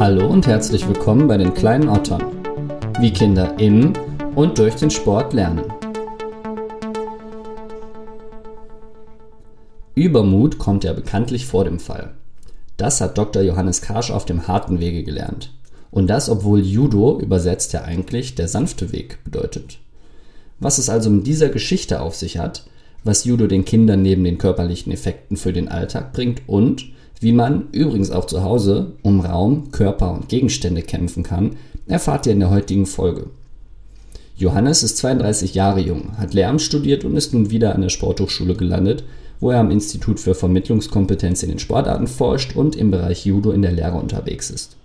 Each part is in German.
Hallo und herzlich willkommen bei den kleinen Ottern. Wie Kinder im und durch den Sport lernen. Übermut kommt ja bekanntlich vor dem Fall. Das hat Dr. Johannes Karsch auf dem harten Wege gelernt. Und das, obwohl Judo übersetzt ja eigentlich der sanfte Weg bedeutet. Was es also mit dieser Geschichte auf sich hat, was Judo den Kindern neben den körperlichen Effekten für den Alltag bringt und wie man übrigens auch zu Hause um Raum, Körper und Gegenstände kämpfen kann, erfahrt ihr in der heutigen Folge. Johannes ist 32 Jahre jung, hat Lehramt studiert und ist nun wieder an der Sporthochschule gelandet, wo er am Institut für Vermittlungskompetenz in den Sportarten forscht und im Bereich Judo in der Lehre unterwegs ist.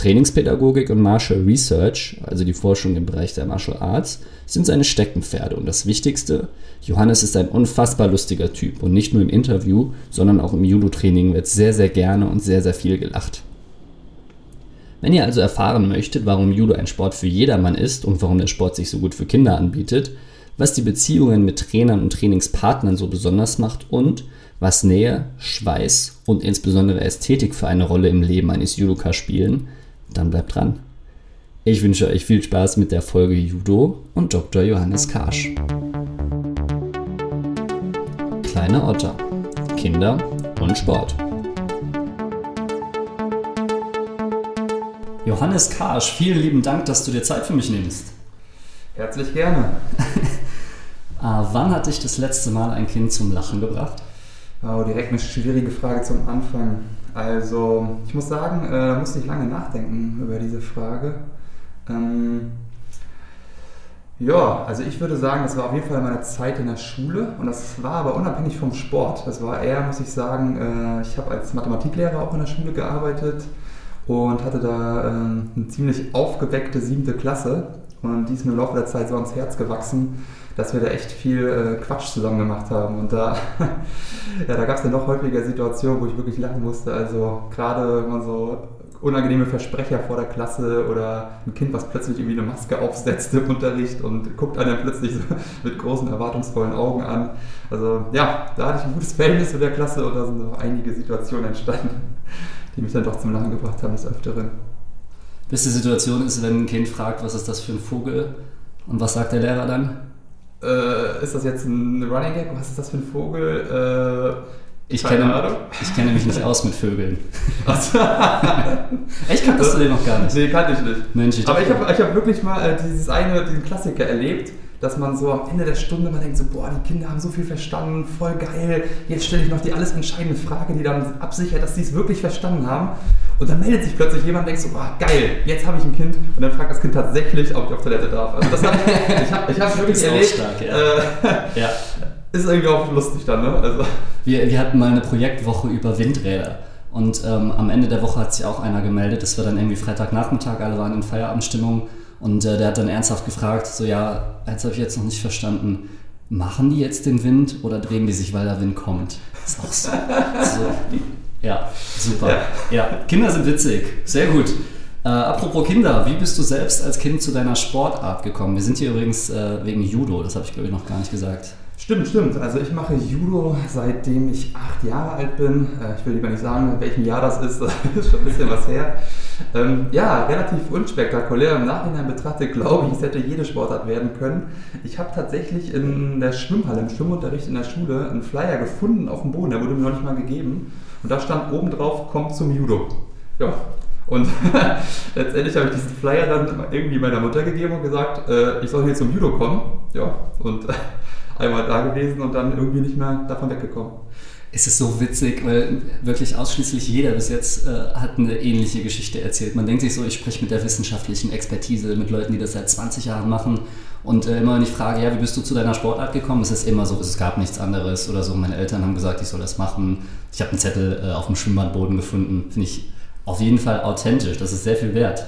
Trainingspädagogik und Martial Research, also die Forschung im Bereich der Martial Arts, sind seine Steckenpferde. Und das Wichtigste, Johannes ist ein unfassbar lustiger Typ. Und nicht nur im Interview, sondern auch im Judo-Training wird sehr, sehr gerne und sehr, sehr viel gelacht. Wenn ihr also erfahren möchtet, warum Judo ein Sport für jedermann ist und warum der Sport sich so gut für Kinder anbietet, was die Beziehungen mit Trainern und Trainingspartnern so besonders macht und was Nähe, Schweiß und insbesondere Ästhetik für eine Rolle im Leben eines Judoka spielen, dann bleibt dran. Ich wünsche euch viel Spaß mit der Folge Judo und Dr. Johannes Karsch. Kleine Otter. Kinder und Sport. Johannes Karsch, vielen lieben Dank, dass du dir Zeit für mich nimmst. Herzlich gerne. ah, wann hat dich das letzte Mal ein Kind zum Lachen gebracht? Wow, direkt eine schwierige Frage zum Anfang. Also, ich muss sagen, äh, da musste ich lange nachdenken über diese Frage. Ähm, ja, also ich würde sagen, das war auf jeden Fall meine Zeit in der Schule und das war aber unabhängig vom Sport. Das war eher, muss ich sagen, äh, ich habe als Mathematiklehrer auch in der Schule gearbeitet und hatte da ähm, eine ziemlich aufgeweckte siebte Klasse und die ist mir im Laufe der Zeit so ans Herz gewachsen, dass wir da echt viel äh, Quatsch zusammen gemacht haben. Und da, ja, da gab es dann noch häufiger Situationen, wo ich wirklich lachen musste. Also gerade wenn man so unangenehme Versprecher vor der Klasse oder ein Kind, was plötzlich irgendwie eine Maske aufsetzt im Unterricht und guckt einen plötzlich so mit großen, erwartungsvollen Augen an. Also ja, da hatte ich ein gutes Verhältnis mit der Klasse und da sind noch einige Situationen entstanden, die mich dann doch zum Lachen gebracht haben des Öfteren. Beste Situation ist, wenn ein Kind fragt, was ist das für ein Vogel und was sagt der Lehrer dann? Äh, ist das jetzt ein Running Gag? Was ist das für ein Vogel? Äh, ich kenne, ich kenne mich nicht aus mit Vögeln. Echt kanntest du den noch gar nicht? Nee, kannte ich nicht. Mensch, ich Aber ich habe ich hab wirklich mal äh, dieses eine, diesen Klassiker erlebt, dass man so am Ende der Stunde man denkt so, boah, die Kinder haben so viel verstanden, voll geil. Jetzt stelle ich noch die alles entscheidende Frage, die dann absichert, dass sie es wirklich verstanden haben. Und dann meldet sich plötzlich jemand und denkt so, boah, geil, jetzt habe ich ein Kind. Und dann fragt das Kind tatsächlich, ob ich auf Toilette darf. Also das hab, ich habe ich hab wirklich erlebt. Stark, ja. Äh, ja. Ist irgendwie auch lustig dann, ne? Also. Wir, wir hatten mal eine Projektwoche über Windräder. Und ähm, am Ende der Woche hat sich auch einer gemeldet. Das war dann irgendwie Freitagnachmittag, alle waren in Feierabendstimmung. Und äh, der hat dann ernsthaft gefragt, so ja, jetzt habe ich jetzt noch nicht verstanden, machen die jetzt den Wind oder drehen die sich, weil der Wind kommt? Das ist auch so. so ja, super. Ja. ja. Kinder sind witzig. Sehr gut. Äh, apropos Kinder, wie bist du selbst als Kind zu deiner Sportart gekommen? Wir sind hier übrigens äh, wegen Judo, das habe ich glaube ich noch gar nicht gesagt. Stimmt, stimmt. Also ich mache Judo seitdem ich acht Jahre alt bin. Äh, ich will lieber nicht sagen, in welchem Jahr das ist, das ist schon ein bisschen was her. Ähm, ja, relativ unspektakulär. Im Nachhinein betrachtet glaube ich, es hätte jede Sportart werden können. Ich habe tatsächlich in der Schwimmhalle, im Schwimmunterricht in der Schule, einen Flyer gefunden auf dem Boden, der wurde mir noch nicht mal gegeben. Und da stand oben drauf, kommt zum Judo. Ja, und letztendlich habe ich diesen Flyer dann irgendwie meiner Mutter gegeben und gesagt, äh, ich soll hier zum Judo kommen. Ja, und einmal da gewesen und dann irgendwie nicht mehr davon weggekommen. Es ist so witzig, weil wirklich ausschließlich jeder bis jetzt äh, hat eine ähnliche Geschichte erzählt. Man denkt sich so, ich spreche mit der wissenschaftlichen Expertise, mit Leuten, die das seit 20 Jahren machen. Und äh, immer wenn ich frage, ja, wie bist du zu deiner Sportart gekommen, ist es immer so, es gab nichts anderes oder so. Meine Eltern haben gesagt, ich soll das machen. Ich habe einen Zettel äh, auf dem Schwimmbadboden gefunden. Finde ich auf jeden Fall authentisch. Das ist sehr viel wert.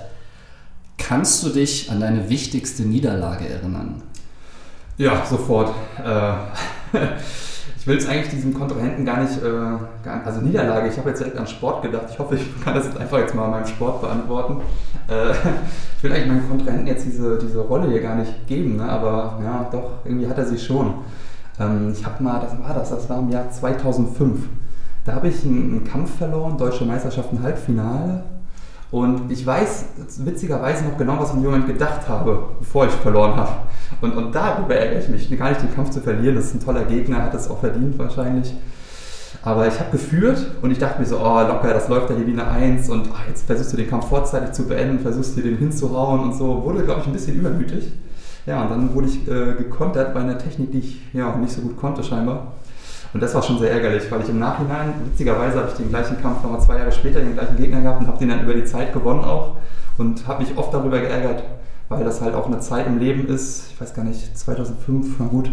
Kannst du dich an deine wichtigste Niederlage erinnern? Ja, sofort. Äh, ich will es eigentlich diesem Kontrahenten gar nicht, äh, gar, also Niederlage, ich habe jetzt direkt an Sport gedacht. Ich hoffe, ich kann das jetzt einfach jetzt mal meinem Sport beantworten. Äh, ich will eigentlich meinem Kontrahenten jetzt diese, diese Rolle hier gar nicht geben, ne? aber ja, doch, irgendwie hat er sie schon. Ähm, ich habe mal, das war das, das war im Jahr 2005. Da habe ich einen, Kampf verloren, Deutsche Meisterschaften Halbfinale. Und ich weiß witzigerweise noch genau, was ich im Moment gedacht habe, bevor ich verloren habe. Und, und darüber ärgere ich mich, gar nicht den Kampf zu verlieren. Das ist ein toller Gegner, hat es auch verdient wahrscheinlich. Aber ich habe geführt und ich dachte mir so, oh locker, das läuft ja hier wie eine Eins und oh, jetzt versuchst du den Kampf vorzeitig zu beenden, versuchst dir den hinzuhauen und so. Wurde, glaube ich, ein bisschen übermütig. Ja, und dann wurde ich äh, gekontert bei einer Technik, die ich ja nicht so gut konnte scheinbar. Und das war schon sehr ärgerlich, weil ich im Nachhinein, witzigerweise habe ich den gleichen Kampf nochmal zwei Jahre später den gleichen Gegner gehabt und habe den dann über die Zeit gewonnen auch und habe mich oft darüber geärgert, weil das halt auch eine Zeit im Leben ist, ich weiß gar nicht, 2005, na gut,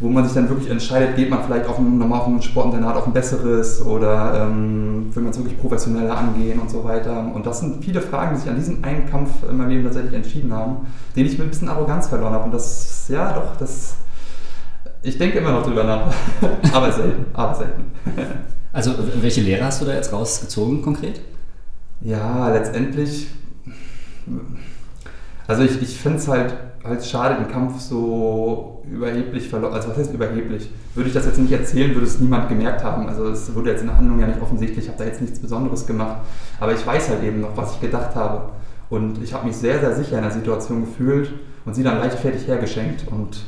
wo man sich dann wirklich entscheidet, geht man vielleicht auf ein, nochmal auf ein Sportinternat auf ein besseres oder ähm, will man es wirklich professioneller angehen und so weiter. Und das sind viele Fragen, die sich an diesem einen Kampf in meinem Leben tatsächlich entschieden haben, den ich mit ein bisschen Arroganz verloren habe. Und das, ja doch, das ich denke immer noch drüber nach, aber selten, aber selten. Also welche Lehre hast du da jetzt rausgezogen konkret? Ja, letztendlich, also ich, ich finde es halt, halt schade, den Kampf so überheblich verloren, also was heißt überheblich? Würde ich das jetzt nicht erzählen, würde es niemand gemerkt haben. Also es wurde jetzt in der Handlung ja nicht offensichtlich, ich habe da jetzt nichts Besonderes gemacht, aber ich weiß halt eben noch, was ich gedacht habe. Und ich habe mich sehr, sehr sicher in der Situation gefühlt und sie dann leichtfertig hergeschenkt und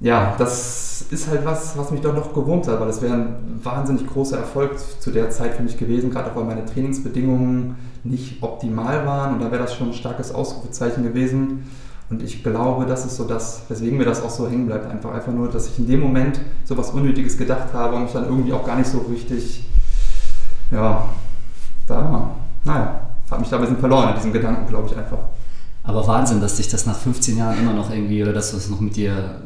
ja, das ist halt was, was mich doch noch gewurmt hat, weil das wäre ein wahnsinnig großer Erfolg zu der Zeit für mich gewesen, gerade auch weil meine Trainingsbedingungen nicht optimal waren und da wäre das schon ein starkes Ausrufezeichen gewesen. Und ich glaube, das ist so das, weswegen mir das auch so hängen bleibt. Einfach, einfach nur, dass ich in dem Moment so was Unnötiges gedacht habe und mich dann irgendwie auch gar nicht so richtig, ja, da, naja, habe mich da ein bisschen verloren in diesem Gedanken, glaube ich einfach. Aber Wahnsinn, dass dich das nach 15 Jahren immer noch irgendwie, oder dass du es noch mit dir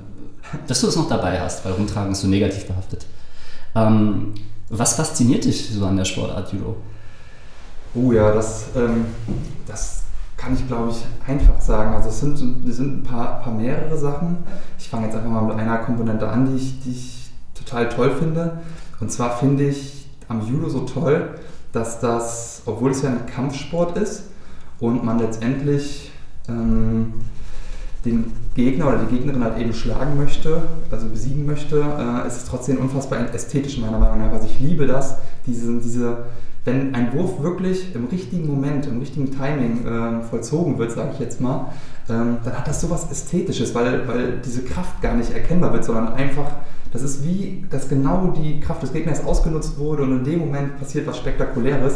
dass du es noch dabei hast, weil Rumtragen ist so negativ behaftet. Ähm, was fasziniert dich so an der Sportart Judo? Oh ja, das, ähm, das kann ich glaube ich einfach sagen. Also es sind, es sind ein paar, paar mehrere Sachen. Ich fange jetzt einfach mal mit einer Komponente an, die ich, die ich total toll finde. Und zwar finde ich am Judo so toll, dass das, obwohl es ja ein Kampfsport ist und man letztendlich ähm, den Gegner oder die Gegnerin halt eben schlagen möchte, also besiegen möchte, äh, ist es trotzdem unfassbar ästhetisch meiner Meinung nach. Also ich liebe das, diese, diese, wenn ein Wurf wirklich im richtigen Moment, im richtigen Timing äh, vollzogen wird, sage ich jetzt mal, ähm, dann hat das sowas Ästhetisches, weil, weil diese Kraft gar nicht erkennbar wird, sondern einfach, das ist wie, dass genau die Kraft des Gegners ausgenutzt wurde und in dem Moment passiert was Spektakuläres.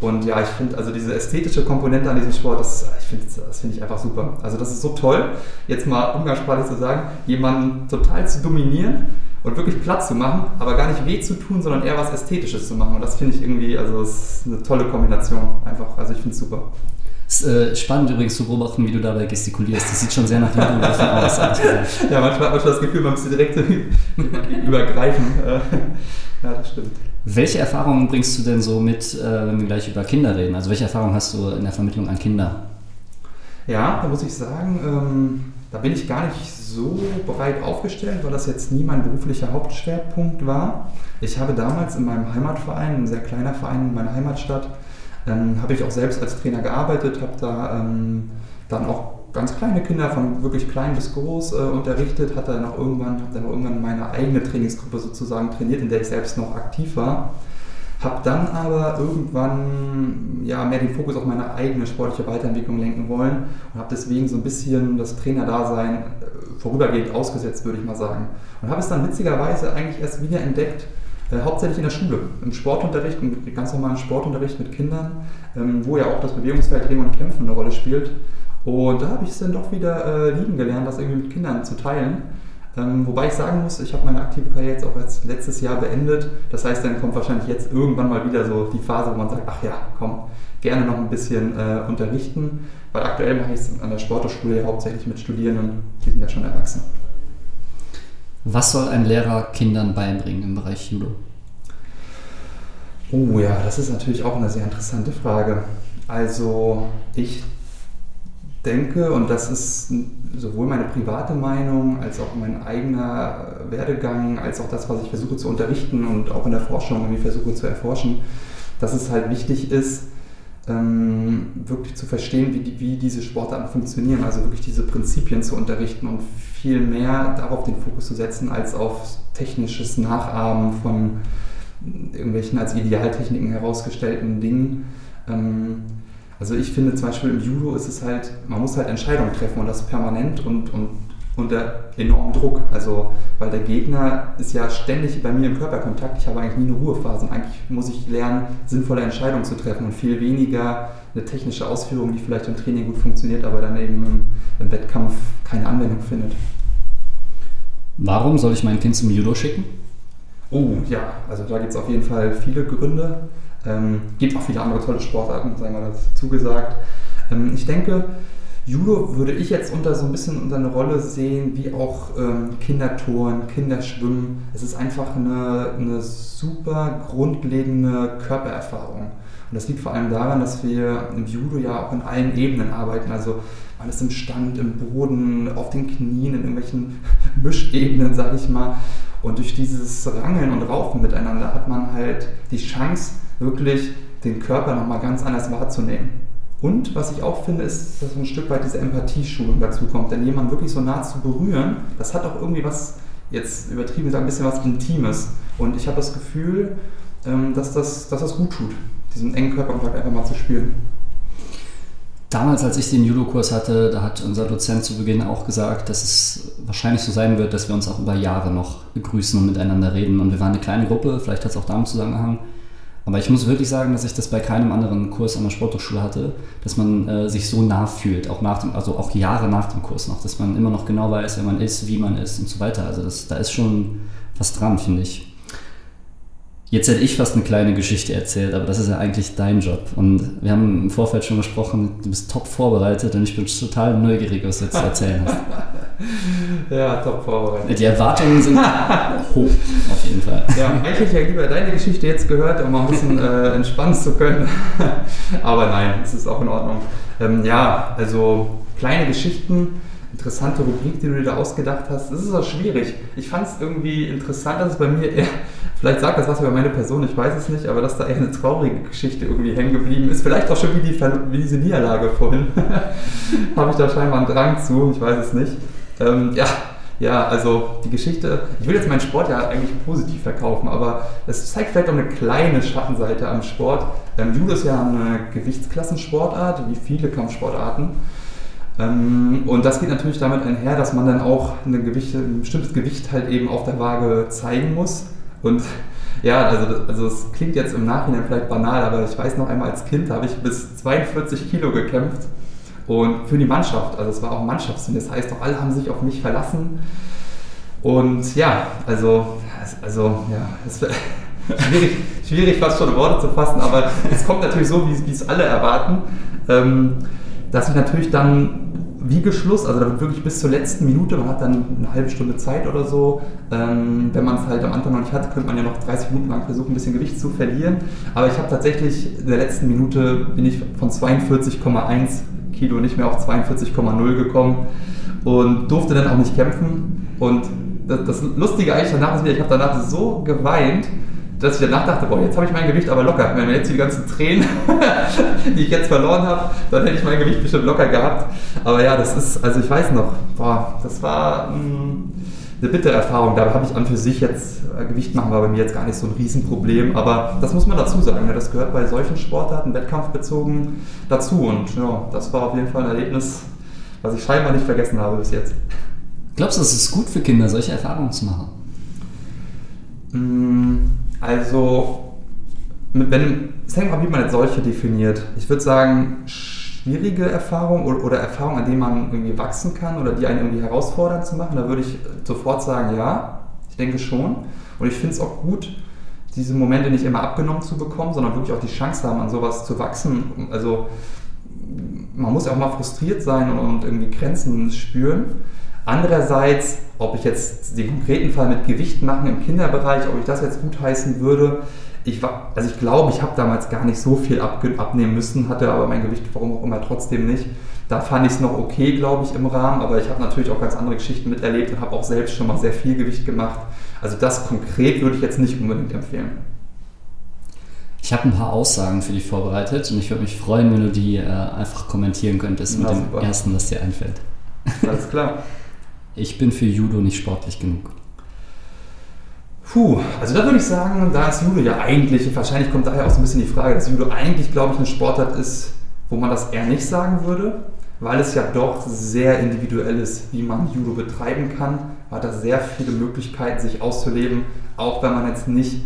Und ja, ich finde also diese ästhetische Komponente an diesem Sport, das, ich find, das finde ich einfach super. Also das ist so toll, jetzt mal umgangssprachlich zu sagen, jemanden total zu dominieren und wirklich Platz zu machen, aber gar nicht weh zu tun, sondern eher was Ästhetisches zu machen. Und das finde ich irgendwie, also es ist eine tolle Kombination einfach. Also ich finde es super. Es ist äh, spannend übrigens zu beobachten, wie du dabei gestikulierst. Das sieht schon sehr nach Judo aus, gesagt. Ja, manchmal hat man schon das Gefühl, man müsste direkt übergreifen. ja, das stimmt. Welche Erfahrungen bringst du denn so mit, äh, wenn wir gleich über Kinder reden? Also welche Erfahrungen hast du in der Vermittlung an Kinder? Ja, da muss ich sagen, ähm, da bin ich gar nicht so breit aufgestellt, weil das jetzt nie mein beruflicher Hauptschwerpunkt war. Ich habe damals in meinem Heimatverein, ein sehr kleiner Verein in meiner Heimatstadt, ähm, habe ich auch selbst als Trainer gearbeitet, habe da ähm, dann auch ganz kleine Kinder von wirklich klein bis groß äh, unterrichtet, hat dann auch irgendwann, habe dann auch irgendwann meine eigene Trainingsgruppe sozusagen trainiert, in der ich selbst noch aktiv war. Habe dann aber irgendwann ja, mehr den Fokus auf meine eigene sportliche Weiterentwicklung lenken wollen und habe deswegen so ein bisschen das Trainerdasein äh, vorübergehend ausgesetzt, würde ich mal sagen. Und habe es dann witzigerweise eigentlich erst wieder entdeckt, äh, hauptsächlich in der Schule, im Sportunterricht, im ganz normalen Sportunterricht mit Kindern, ähm, wo ja auch das Bewegungsfeld Training und Kämpfen eine Rolle spielt. Und da habe ich es dann doch wieder äh, lieben gelernt, das irgendwie mit Kindern zu teilen. Ähm, wobei ich sagen muss, ich habe meine aktive Karriere jetzt auch jetzt letztes Jahr beendet. Das heißt, dann kommt wahrscheinlich jetzt irgendwann mal wieder so die Phase, wo man sagt, ach ja, komm, gerne noch ein bisschen äh, unterrichten. Weil aktuell mache ich es an der Sporthochschule ja hauptsächlich mit Studierenden, die sind ja schon erwachsen. Was soll ein Lehrer Kindern beibringen im Bereich Judo? Oh ja, das ist natürlich auch eine sehr interessante Frage. Also ich denke, und das ist sowohl meine private Meinung als auch mein eigener Werdegang, als auch das, was ich versuche zu unterrichten und auch in der Forschung irgendwie versuche zu erforschen, dass es halt wichtig ist, ähm, wirklich zu verstehen, wie, die, wie diese Sportarten funktionieren, also wirklich diese Prinzipien zu unterrichten und viel mehr darauf den Fokus zu setzen, als auf technisches Nachahmen von irgendwelchen als Idealtechniken herausgestellten Dingen. Also ich finde zum Beispiel im Judo ist es halt, man muss halt Entscheidungen treffen und das permanent und, und unter enormem Druck. Also, weil der Gegner ist ja ständig bei mir im Körperkontakt. Ich habe eigentlich nie eine Ruhephase. Und eigentlich muss ich lernen, sinnvolle Entscheidungen zu treffen und viel weniger eine technische Ausführung, die vielleicht im Training gut funktioniert, aber dann eben im, im Wettkampf keine Anwendung findet. Warum soll ich mein Kind zum Judo schicken? Oh ja, also da gibt es auf jeden Fall viele Gründe. Ähm, gibt auch viele andere tolle Sportarten, sagen wir das zugesagt. Ähm, ich denke, Judo würde ich jetzt unter so ein bisschen unter eine Rolle sehen, wie auch ähm, Kindertouren, Kinderschwimmen. Es ist einfach eine, eine super grundlegende Körpererfahrung. Und das liegt vor allem daran, dass wir im Judo ja auch in allen Ebenen arbeiten. Also man ist im Stand, im Boden, auf den Knien, in irgendwelchen Mischebenen, sage ich mal. Und durch dieses Rangeln und Raufen miteinander hat man halt die Chance, wirklich den Körper nochmal ganz anders wahrzunehmen. Und was ich auch finde, ist, dass ein Stück weit diese Empathieschulung dazu kommt. Denn jemanden wirklich so nah zu berühren, das hat auch irgendwie was, jetzt übertrieben gesagt, ein bisschen was Intimes. Und ich habe das Gefühl, ähm, dass das, dass das gut tut, diesen engen Körperkontakt einfach mal zu spüren. Damals, als ich den Judo-Kurs hatte, da hat unser Dozent zu Beginn auch gesagt, dass es wahrscheinlich so sein wird, dass wir uns auch über Jahre noch begrüßen und miteinander reden. Und wir waren eine kleine Gruppe, vielleicht hat es auch damit zusammengehangen. Aber ich muss wirklich sagen, dass ich das bei keinem anderen Kurs an der Sporthochschule hatte, dass man äh, sich so nah fühlt, auch nach dem, also auch Jahre nach dem Kurs noch, dass man immer noch genau weiß, wer man ist, wie man ist und so weiter. Also das, da ist schon was dran, finde ich. Jetzt hätte ich fast eine kleine Geschichte erzählt, aber das ist ja eigentlich dein Job. Und wir haben im Vorfeld schon gesprochen, du bist top vorbereitet und ich bin total neugierig, was du jetzt zu erzählen hast. ja, top vorbereitet. Die Erwartungen sind hoch, auf jeden Fall. Ja, eigentlich hätte ich ja lieber deine Geschichte jetzt gehört, um mal ein bisschen äh, entspannen zu können. aber nein, es ist auch in Ordnung. Ähm, ja, also kleine Geschichten interessante Rubrik, die du dir da ausgedacht hast. Das ist auch schwierig. Ich fand es irgendwie interessant, dass es bei mir eher, vielleicht sagt das was über meine Person, ich weiß es nicht, aber dass da eher eine traurige Geschichte irgendwie hängen geblieben ist. Vielleicht auch schon wie, die, wie diese Niederlage vorhin. Habe ich da scheinbar einen Drang zu, ich weiß es nicht. Ähm, ja, ja, also die Geschichte, ich will jetzt meinen Sport ja eigentlich positiv verkaufen, aber es zeigt vielleicht auch eine kleine Schattenseite am Sport. Ähm, Judo ist ja eine Gewichtsklassensportart, wie viele Kampfsportarten. Ähm, und das geht natürlich damit einher, dass man dann auch eine Gewicht, ein bestimmtes Gewicht halt eben auf der Waage zeigen muss. Und ja, also, also es klingt jetzt im Nachhinein vielleicht banal, aber ich weiß noch einmal als Kind habe ich bis 42 Kilo gekämpft und für die Mannschaft. Also es war auch Mannschaftsteam, das heißt auch alle haben sich auf mich verlassen. Und ja, also, also ja, es schwierig, schwierig fast schon Worte zu fassen, aber es kommt natürlich so, wie, wie es alle erwarten, ähm, dass ich natürlich dann Wiegeschluss, also da wird wirklich bis zur letzten Minute, man hat dann eine halbe Stunde Zeit oder so. Ähm, wenn man es halt am Anfang noch nicht hat, könnte man ja noch 30 Minuten lang versuchen, ein bisschen Gewicht zu verlieren. Aber ich habe tatsächlich in der letzten Minute bin ich von 42,1 Kilo nicht mehr auf 42,0 gekommen und durfte dann auch nicht kämpfen. Und das, das Lustige eigentlich danach ist wieder, ich habe danach so geweint, dass ich danach dachte, boah, jetzt habe ich mein Gewicht aber locker. Wenn wir jetzt die ganzen Tränen, die ich jetzt verloren habe, dann hätte ich mein Gewicht bestimmt locker gehabt. Aber ja, das ist, also ich weiß noch, boah, das war mh, hm, eine bittere Erfahrung. Da habe ich an für sich jetzt, äh, Gewicht machen war bei mir jetzt gar nicht so ein Riesenproblem. Aber das muss man dazu sagen, ne? das gehört bei solchen Sportarten, wettkampfbezogen, dazu. Und ja, das war auf jeden Fall ein Erlebnis, was ich scheinbar nicht vergessen habe bis jetzt. Glaubst du, es ist gut für Kinder, solche Erfahrungen zu machen? Mmh also, wenn, es hängt mal, wie man jetzt solche definiert. Ich würde sagen, schwierige Erfahrungen oder, oder Erfahrungen, an denen man irgendwie wachsen kann oder die einen irgendwie herausfordern zu machen, da würde ich sofort sagen, ja, ich denke schon. Und ich finde es auch gut, diese Momente nicht immer abgenommen zu bekommen, sondern wirklich auch die Chance haben, an sowas zu wachsen. Also man muss ja auch mal frustriert sein und, und irgendwie Grenzen spüren. Andererseits, ob ich jetzt den konkreten Fall mit Gewicht machen im Kinderbereich, ob ich das jetzt gutheißen würde, ich war, also ich glaube, ich habe damals gar nicht so viel ab, abnehmen müssen, hatte aber mein Gewicht, warum auch immer, trotzdem nicht. Da fand ich es noch okay, glaube ich, im Rahmen, aber ich habe natürlich auch ganz andere Geschichten miterlebt und habe auch selbst schon mal sehr viel Gewicht gemacht. Also das konkret würde ich jetzt nicht unbedingt empfehlen. Ich habe ein paar Aussagen für dich vorbereitet und ich würde mich freuen, wenn du die äh, einfach kommentieren könntest Na, mit super. dem ersten, was dir einfällt. Alles klar. Ich bin für Judo nicht sportlich genug. Puh, also da würde ich sagen, da ist Judo ja eigentlich, wahrscheinlich kommt daher auch so ein bisschen die Frage, dass Judo eigentlich, glaube ich, eine Sportart ist, wo man das eher nicht sagen würde, weil es ja doch sehr individuell ist, wie man Judo betreiben kann. Man hat da sehr viele Möglichkeiten, sich auszuleben, auch wenn man jetzt nicht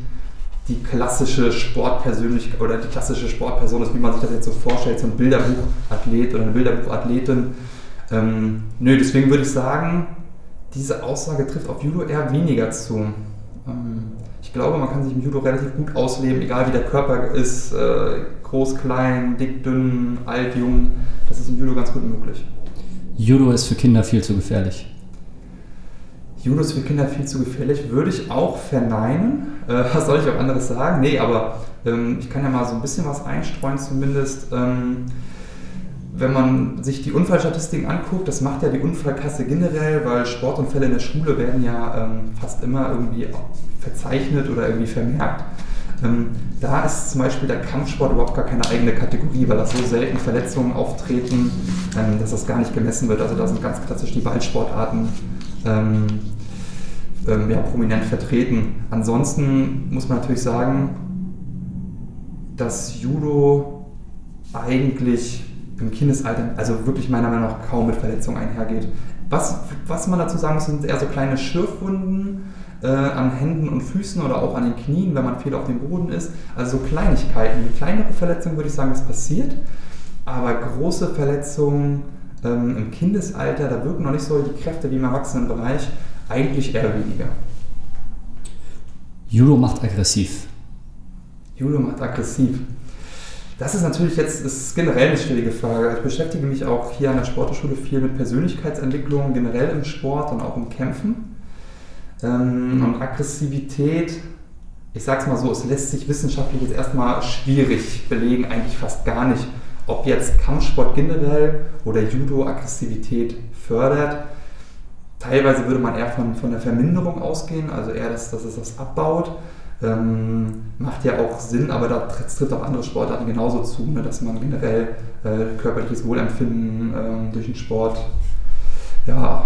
die klassische Sportpersönlichkeit oder die klassische Sportperson ist, wie man sich das jetzt so vorstellt, so ein Bilderbuchathlet oder eine Bilderbuchathletin. Ähm, nö, deswegen würde ich sagen, diese Aussage trifft auf Judo eher weniger zu. Ähm, ich glaube, man kann sich im Judo relativ gut ausleben, egal wie der Körper ist, äh, groß, klein, dick, dünn, alt, jung. Das ist im Judo ganz gut möglich. Judo ist für Kinder viel zu gefährlich. Judo ist für Kinder viel zu gefährlich, würde ich auch verneinen. Äh, was soll ich auch anderes sagen? Nee, aber ähm, ich kann ja mal so ein bisschen was einstreuen zumindest. Wenn man sich die Unfallstatistiken anguckt, das macht ja die Unfallkasse generell, weil Sportunfälle in der Schule werden ja ähm, fast immer irgendwie verzeichnet oder irgendwie vermerkt. Ähm, da ist zum Beispiel der Kampfsport überhaupt gar keine eigene Kategorie, weil da so selten Verletzungen auftreten, ähm, dass das gar nicht gemessen wird. Also da sind ganz klassisch die Ballsportarten ähm, ähm, ja, prominent vertreten. Ansonsten muss man natürlich sagen, dass Judo eigentlich im Kindesalter, also wirklich meiner Meinung nach kaum mit Verletzungen einhergeht. Was, was man dazu sagen muss, sind eher so kleine Schürfwunden äh, an Händen und Füßen oder auch an den Knien, wenn man viel auf dem Boden ist. Also so Kleinigkeiten. Kleinere Verletzungen würde ich sagen, das passiert. Aber große Verletzungen ähm, im Kindesalter, da wirken noch nicht so die Kräfte wie im Erwachsenenbereich, eigentlich eher weniger. Judo macht aggressiv. Judo macht aggressiv. Das ist natürlich jetzt ist generell eine schwierige Frage. Ich beschäftige mich auch hier an der Sportschule viel mit Persönlichkeitsentwicklung, generell im Sport und auch im Kämpfen. Ähm, und Aggressivität, ich sage es mal so, es lässt sich wissenschaftlich jetzt erstmal schwierig belegen, eigentlich fast gar nicht, ob jetzt Kampfsport generell oder Judo Aggressivität fördert. Teilweise würde man eher von, von der Verminderung ausgehen, also eher, dass, dass es das abbaut. Ähm, macht ja auch Sinn, aber da trifft auch andere Sportarten genauso zu, ne, dass man generell äh, körperliches Wohlempfinden äh, durch den Sport ja,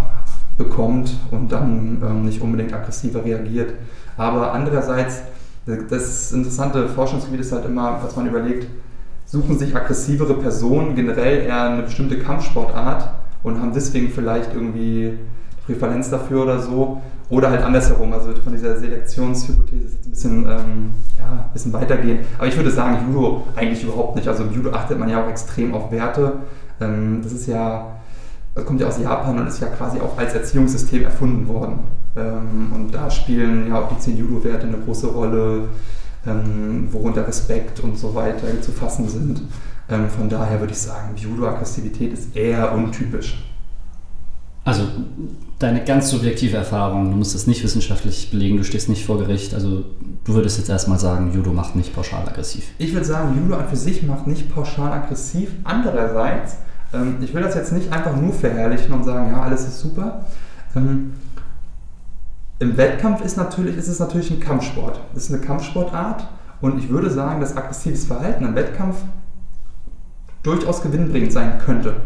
bekommt und dann ähm, nicht unbedingt aggressiver reagiert. Aber andererseits, das interessante Forschungsgebiet ist halt immer, was man überlegt, suchen sich aggressivere Personen generell eher eine bestimmte Kampfsportart und haben deswegen vielleicht irgendwie Prävalenz dafür oder so. Oder halt andersherum, also von dieser Selektionshypothese jetzt ein bisschen, ähm, ja, ein bisschen weitergehen. Aber ich würde sagen, Judo eigentlich überhaupt nicht. Also im Judo achtet man ja auch extrem auf Werte. Ähm, das ist ja, das kommt ja aus Japan und ist ja quasi auch als Erziehungssystem erfunden worden. Ähm, und da spielen ja auch die 10 Judo-Werte eine große Rolle, ähm, worunter Respekt und so weiter zu fassen sind. Ähm, von daher würde ich sagen, Judo-Aggressivität ist eher untypisch. Also deine ganz subjektive Erfahrung, du musst es nicht wissenschaftlich belegen, du stehst nicht vor Gericht, also du würdest jetzt erstmal sagen, Judo macht nicht pauschal aggressiv. Ich würde sagen, Judo an für sich macht nicht pauschal aggressiv. Andererseits, ähm, ich will das jetzt nicht einfach nur verherrlichen und sagen, ja, alles ist super. Ähm, Im Wettkampf ist, natürlich, ist es natürlich ein Kampfsport. Es ist eine Kampfsportart und ich würde sagen, dass aggressives Verhalten im Wettkampf durchaus gewinnbringend sein könnte.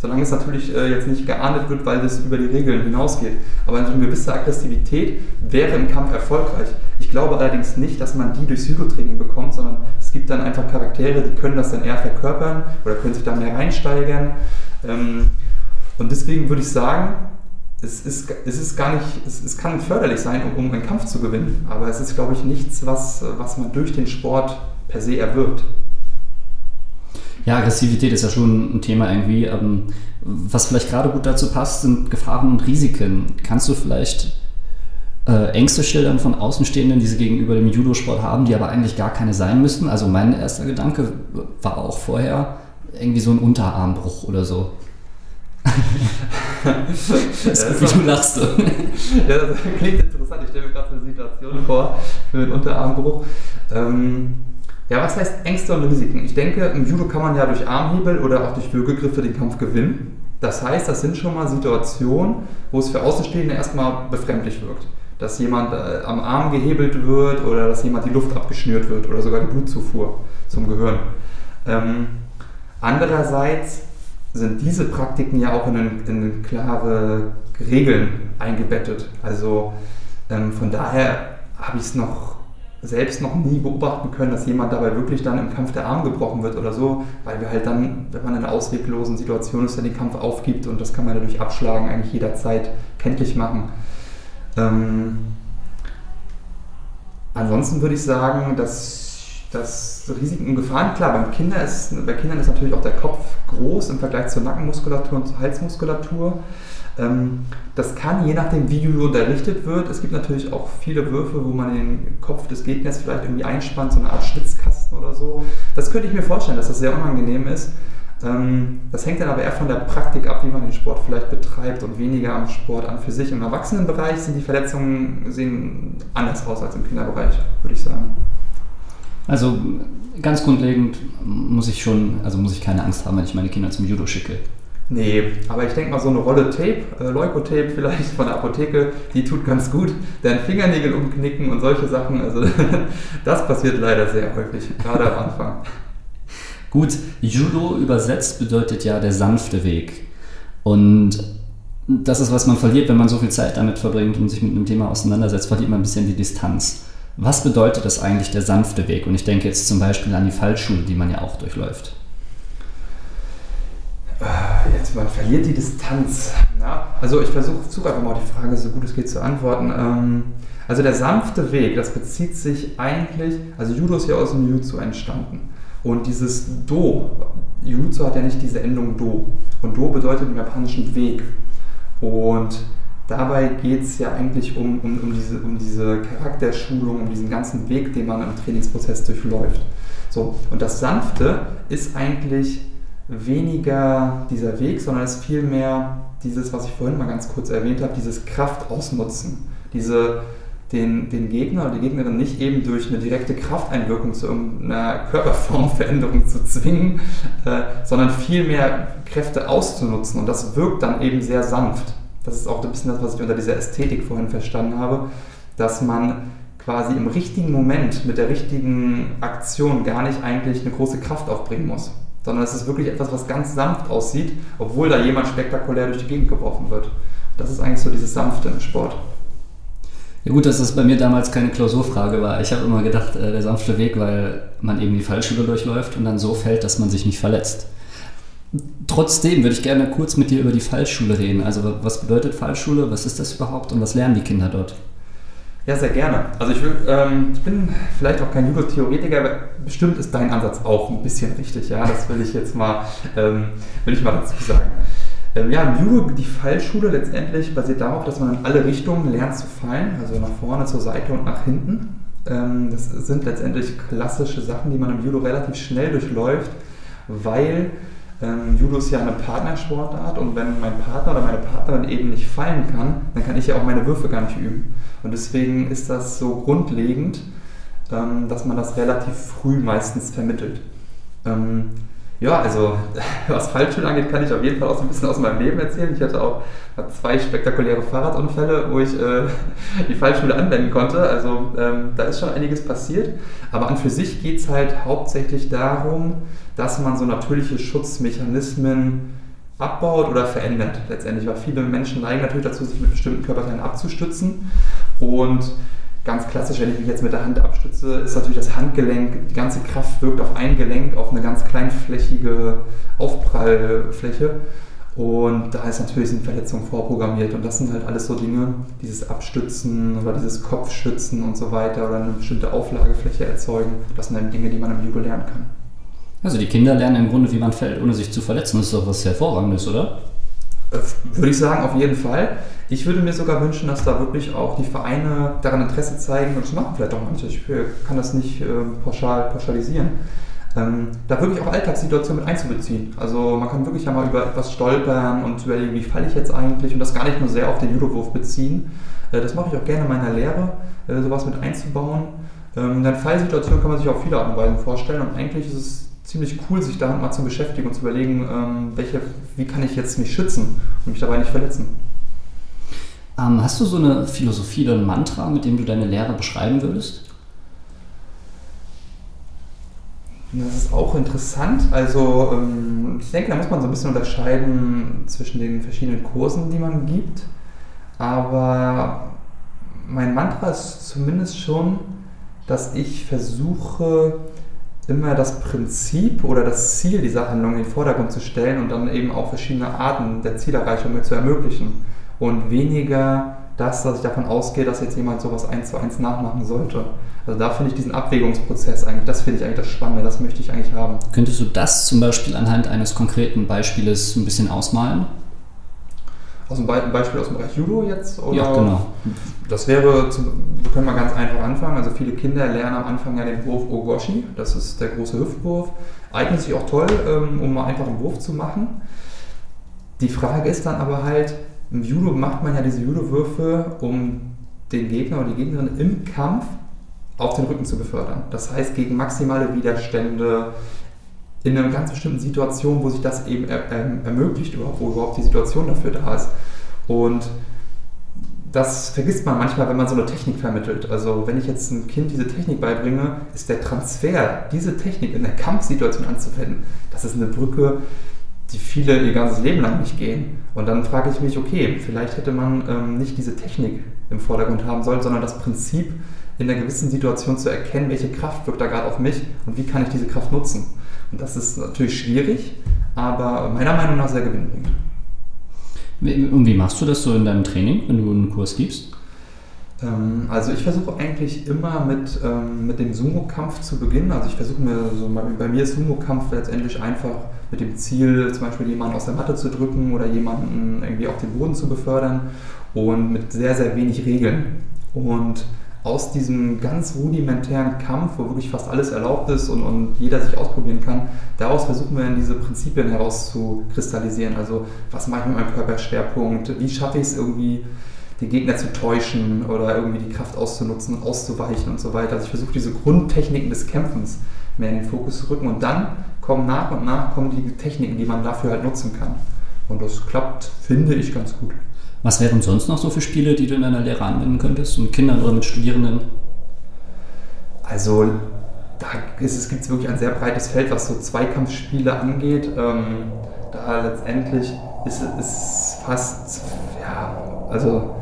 Solange es natürlich äh, jetzt nicht geahndet wird, weil es über die Regeln hinausgeht. Aber eine gewisse Aggressivität wäre im Kampf erfolgreich. Ich glaube allerdings nicht, dass man die durchs Judo-Training bekommt, sondern es gibt dann einfach Charaktere, die können das dann eher verkörpern oder können sich da mehr reinsteigern. Ähm, und deswegen würde ich sagen, es ist, es ist gar nicht, es, es kann förderlich sein, um, um einen Kampf zu gewinnen. Aber es ist, glaube ich, nichts, was, was man durch den Sport per se erwirbt. Ja, Aggressivität ist ja schon ein Thema irgendwie. Ähm, was vielleicht gerade gut dazu passt, sind Gefahren und Risiken. Kannst du vielleicht äh, Ängste schildern von Außenstehenden, die sie gegenüber dem Judo-Sport haben, die aber eigentlich gar keine sein müssten? Also mein erster Gedanke war auch vorher irgendwie so ein Unterarmbruch oder so. das ist gut, wie du lachst. ja, das klingt interessant. Ich stelle mir gerade eine Situation vor mit einem Unterarmbruch. Ähm, ja, was heißt Ängste und Risiken? Ich denke, im Judo kann man ja durch Armhebel oder auch durch Würgegriffe den Kampf gewinnen. Das heißt, das sind schon mal Situationen, wo es für Außenstehende erstmal befremdlich wirkt. Dass jemand äh, am Arm gehebelt wird oder dass jemand die Luft abgeschnürt wird oder sogar die Blutzufuhr zum Gehirn. Ähm, andererseits sind diese Praktiken ja auch in, in klare Regeln eingebettet. Also ähm, von daher habe ich es noch selbst noch nie beobachten können, dass jemand dabei wirklich dann im Kampf der Arm gebrochen wird oder so, weil wir halt dann, wenn man in einer ausweglosen Situation ist, dann den Kampf aufgibt und das kann man dadurch abschlagen, eigentlich jederzeit kenntlich machen. Ähm, ansonsten würde ich sagen, dass dass Risiken und Gefahren, klar, beim Kinder ist, bei Kindern ist natürlich auch der Kopf groß im Vergleich zur Nackenmuskulatur und zur Halsmuskulatur. Ähm, das kann, je nachdem, wie Judo unterrichtet wird, es gibt natürlich auch viele Würfe, wo man den Kopf des Gegners vielleicht irgendwie einspannt, so eine Art Schwitzkasten oder so. Das könnte ich mir vorstellen, dass das sehr unangenehm ist. Ähm, das hängt dann aber eher von der Praktik ab, wie man den Sport vielleicht betreibt und weniger am Sport an für sich. Im Erwachsenenbereich sind die Verletzungen sehen anders aus als im Kinderbereich, würde ich sagen. Also ganz grundlegend muss ich schon, also muss ich keine Angst haben, wenn ich meine Kinder zum Judo schicke. Nee, aber ich denke mal, so eine Rolle Tape, äh, Leukotape vielleicht von der Apotheke, die tut ganz gut. Dein Fingernägel umknicken und solche Sachen, also das passiert leider sehr häufig, gerade am Anfang. Gut, Judo übersetzt bedeutet ja der sanfte Weg. Und das ist, was man verliert, wenn man so viel Zeit damit verbringt und sich mit einem Thema auseinandersetzt, verliert man ein bisschen die Distanz. Was bedeutet das eigentlich der sanfte Weg? Und ich denke jetzt zum Beispiel an die Fallschule, die man ja auch durchläuft. Äh, jetzt, man verliert die Distanz. Ja, also ich versuche einfach mal die Frage so gut es geht zu antworten. Ähm, also der sanfte Weg, das bezieht sich eigentlich, also Judo ist ja aus dem Jutsu entstanden. Und dieses Do, Jutsu hat ja nicht diese Endung Do. Und Do bedeutet im japanischen Weg. Und dabei geht es ja eigentlich um, um, um, diese, um diese Charakterschulung, um diesen ganzen Weg, den man im Trainingsprozess durchläuft. So, und das Sanfte ist eigentlich weniger dieser Weg, sondern es ist vielmehr dieses, was ich vorhin mal ganz kurz erwähnt habe, dieses Kraft ausnutzen. Diese, den, den Gegner oder die Gegnerin nicht eben durch eine direkte Krafteinwirkung zu irgendeiner Körperformveränderung zu zwingen, äh, sondern vielmehr Kräfte auszunutzen. Und das wirkt dann eben sehr sanft. Das ist auch ein bisschen das, was ich unter dieser Ästhetik vorhin verstanden habe, dass man quasi im richtigen Moment mit der richtigen Aktion gar nicht eigentlich eine große Kraft aufbringen muss sondern es ist wirklich etwas, was ganz sanft aussieht, obwohl da jemand spektakulär durch die Gegend geworfen wird. Das ist eigentlich so dieses Sanfte im Sport. Ja gut, dass das bei mir damals keine Klausurfrage war. Ich habe immer gedacht, äh, der sanfte Weg, weil man eben die Fallschule durchläuft und dann so fällt, dass man sich nicht verletzt. Trotzdem würde ich gerne kurz mit dir über die Fallschule reden. Also was bedeutet Fallschule, was ist das überhaupt und was lernen die Kinder dort? Ja, sehr gerne. Also ich, will, ähm, ich bin vielleicht auch kein Judo-Theoretiker, aber bestimmt ist dein Ansatz auch ein bisschen richtig. Ja, das will ich jetzt mal, ähm, will ich mal dazu sagen. Ähm, ja, im Judo, die Fallschule letztendlich basiert darauf, dass man in alle Richtungen lernt zu fallen, also nach vorne, zur Seite und nach hinten. Ähm, das sind letztendlich klassische Sachen, die man im Judo relativ schnell durchläuft, weil ähm, Judo ist ja eine Partnersportart und wenn mein Partner oder meine Partnerin eben nicht fallen kann, dann kann ich ja auch meine Würfe gar nicht üben. Und deswegen ist das so grundlegend, ähm, dass man das relativ früh meistens vermittelt. Ähm, ja, also was Fallschule angeht, kann ich auf jeden Fall auch so ein bisschen aus meinem Leben erzählen. Ich hatte auch zwei spektakuläre Fahrradunfälle, wo ich äh, die Fallschule anwenden konnte. Also ähm, da ist schon einiges passiert. Aber an für sich geht es halt hauptsächlich darum, dass man so natürliche Schutzmechanismen abbaut oder verändert letztendlich, weil viele Menschen neigen natürlich dazu, sich mit bestimmten Körperteilen abzustützen und ganz klassisch, wenn ich mich jetzt mit der Hand abstütze, ist natürlich das Handgelenk, die ganze Kraft wirkt auf ein Gelenk, auf eine ganz kleinflächige Aufprallfläche. Und da ist natürlich eine Verletzung vorprogrammiert. Und das sind halt alles so Dinge, dieses Abstützen oder dieses Kopfschützen und so weiter oder eine bestimmte Auflagefläche erzeugen. Das sind dann Dinge, die man im Judo lernen kann. Also die Kinder lernen im Grunde, wie man fällt, ohne sich zu verletzen. Das ist doch was Hervorragendes, oder? Würde ich sagen, auf jeden Fall. Ich würde mir sogar wünschen, dass da wirklich auch die Vereine daran Interesse zeigen und das machen vielleicht auch manche. Ich kann das nicht äh, pauschal pauschalisieren. Ähm, da wirklich auch Alltagssituationen mit einzubeziehen. Also man kann wirklich ja mal über etwas stolpern und überlegen, wie falle ich jetzt eigentlich und das gar nicht nur sehr auf den Judowurf beziehen. Äh, das mache ich auch gerne in meiner Lehre, äh, sowas mit einzubauen. Ähm, dann Fallsituationen kann man sich auf viele Art und Weisen vorstellen und eigentlich ist es ziemlich cool, sich damit mal zu beschäftigen und zu überlegen, ähm, welche, wie kann ich jetzt mich schützen und mich dabei nicht verletzen. Ähm, hast du so eine Philosophie oder ein Mantra, mit dem du deine Lehre beschreiben würdest? Das ist auch interessant. Also ähm, ich denke, da muss man so ein bisschen unterscheiden zwischen den verschiedenen Kursen, die man gibt. Aber mein Mantra ist zumindest schon, dass ich versuche, immer das Prinzip oder das Ziel dieser Handlung in den Vordergrund zu stellen und dann eben auch verschiedene Arten der Zielerreichung mit zu ermöglichen. Und weniger das, dass ich davon ausgehe, dass jetzt jemand sowas eins zu eins nachmachen sollte. Also da finde ich diesen Abwägungsprozess eigentlich, das finde ich eigentlich das Spannende, das möchte ich eigentlich haben. Könntest du das zum Beispiel anhand eines konkreten Beispieles ein bisschen ausmalen? Aus dem Be Beispiel aus dem Bereich Judo jetzt? Oder? Ja, genau. Das wäre, wir können mal ganz einfach anfangen. Also viele Kinder lernen am Anfang ja den Wurf Ogoshi, das ist der große Hüftwurf. Eignet sich auch toll, ähm, um mal einfach einen Wurf zu machen. Die Frage ist dann aber halt, im Judo macht man ja diese Judo-Würfe, um den Gegner oder die Gegnerin im Kampf auf den Rücken zu befördern. Das heißt, gegen maximale Widerstände, in einer ganz bestimmten Situation, wo sich das eben er, er, ermöglicht, wo überhaupt die Situation dafür da ist. Und das vergisst man manchmal, wenn man so eine Technik vermittelt. Also wenn ich jetzt einem Kind diese Technik beibringe, ist der Transfer, diese Technik in der Kampfsituation anzuwenden, das ist eine Brücke, die viele ihr ganzes Leben lang nicht gehen. Und dann frage ich mich, okay, vielleicht hätte man ähm, nicht diese Technik im Vordergrund haben sollen, sondern das Prinzip, in einer gewissen Situation zu erkennen, welche Kraft wirkt da gerade auf mich und wie kann ich diese Kraft nutzen. Und das ist natürlich schwierig, aber meiner Meinung nach sehr gewinnbringend. Und wie machst du das so in deinem Training, wenn du einen Kurs gibst? Ähm, also ich versuche eigentlich immer mit, ähm, mit dem Sumo-Kampf zu beginnen. Also ich versuche mir, so, bei mir ist Sumo-Kampf letztendlich einfach mit dem Ziel, zum Beispiel jemanden aus der Matte zu drücken oder jemanden irgendwie auf den Boden zu befördern und mit sehr, sehr wenig Regeln. Und aus diesem ganz rudimentären Kampf, wo wirklich fast alles erlaubt ist und, und jeder sich ausprobieren kann, daraus versuchen wir dann diese Prinzipien herauszukristallisieren. Also was mache ich mit meinem Körperschwerpunkt? Wie schaffe ich es irgendwie, die Gegner zu täuschen oder irgendwie die Kraft auszunutzen und auszuweichen und so weiter. Also ich versuche diese Grundtechniken des Kämpfens mehr in den Fokus zu rücken und dann kommen nach und nach kommen die Techniken, die man dafür halt nutzen kann. Und das klappt, finde ich, ganz gut. Was wären sonst noch so für Spiele, die du in deiner Lehre anwenden könntest, mit Kindern oder mit Studierenden? Also da gibt es wirklich ein sehr breites Feld, was so Zweikampfspiele angeht. Ähm, da letztendlich ist es fast, ja, also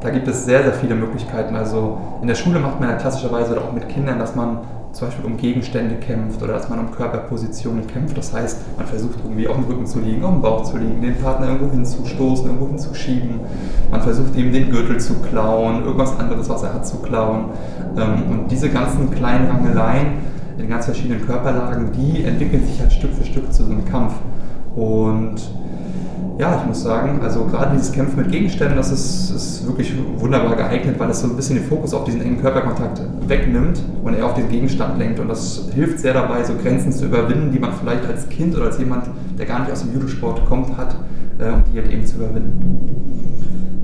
da gibt es sehr, sehr viele Möglichkeiten. Also in der Schule macht man ja klassischerweise auch mit Kindern, dass man zum Beispiel um Gegenstände kämpft oder dass man um Körperpositionen kämpft. Das heißt, man versucht irgendwie auf dem Rücken zu liegen, auf dem Bauch zu liegen, den Partner irgendwo hinzustoßen, irgendwo hinzuschieben. Man versucht eben den Gürtel zu klauen, irgendwas anderes, was er hat, zu klauen. Ähm, und diese ganzen kleinen Rangeleien in ganz verschiedenen Körperlagen, die entwickeln sich halt Stück für Stück zu so einem Kampf. Und ja, ich muss sagen, also gerade dieses Kämpfen mit Gegenständen, das ist, ist, wirklich wunderbar geeignet, weil es so ein bisschen den Fokus auf diesen engen Körperkontakt wegnimmt und er auf den Gegenstand lenkt. Und das hilft sehr dabei, so Grenzen zu überwinden, die man vielleicht als Kind oder als jemand, der gar nicht aus dem Judosport kommt, hat, äh, um die halt eben zu überwinden.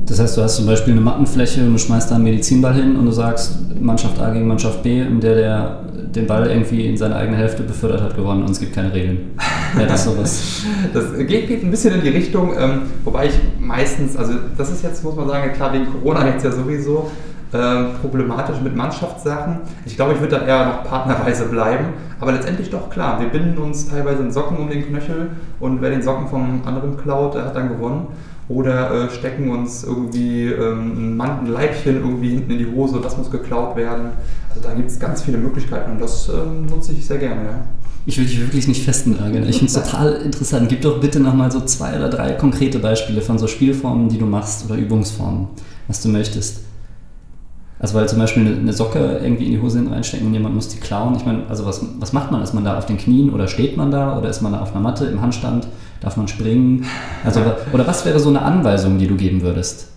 Das heißt, du hast zum Beispiel eine Mattenfläche und du schmeißt da einen Medizinball hin und du sagst Mannschaft A gegen Mannschaft B, in der der den Ball irgendwie in seine eigene Hälfte befördert hat, gewonnen und es gibt keine Regeln. Ja, das sowas. Das geht, geht ein bisschen in die Richtung, ähm, wobei ich meistens, also das ist jetzt, muss man sagen, klar wegen Corona jetzt ja sowieso äh, problematisch mit Mannschaftssachen. Ich glaube, ich würde da eher noch partnerweise bleiben, aber letztendlich doch klar. Wir binden uns teilweise in Socken um den Knöchel und wer den Socken vom anderen klaut, der hat dann gewonnen oder äh, stecken uns irgendwie ähm, ein Leibchen irgendwie hinten in die Hose, das muss geklaut werden. Also da gibt es ganz viele Möglichkeiten und das ähm, nutze ich sehr gerne. Ja. Ich will dich wirklich nicht festnageln. Ich finde es total interessant. Gib doch bitte nochmal so zwei oder drei konkrete Beispiele von so Spielformen, die du machst oder Übungsformen, was du möchtest. Also weil zum Beispiel eine Socke irgendwie in die Hose reinstecken und jemand muss die klauen. Ich meine, also was, was macht man? Ist man da auf den Knien oder steht man da oder ist man da auf einer Matte im Handstand? Darf man springen? Also, oder was wäre so eine Anweisung, die du geben würdest?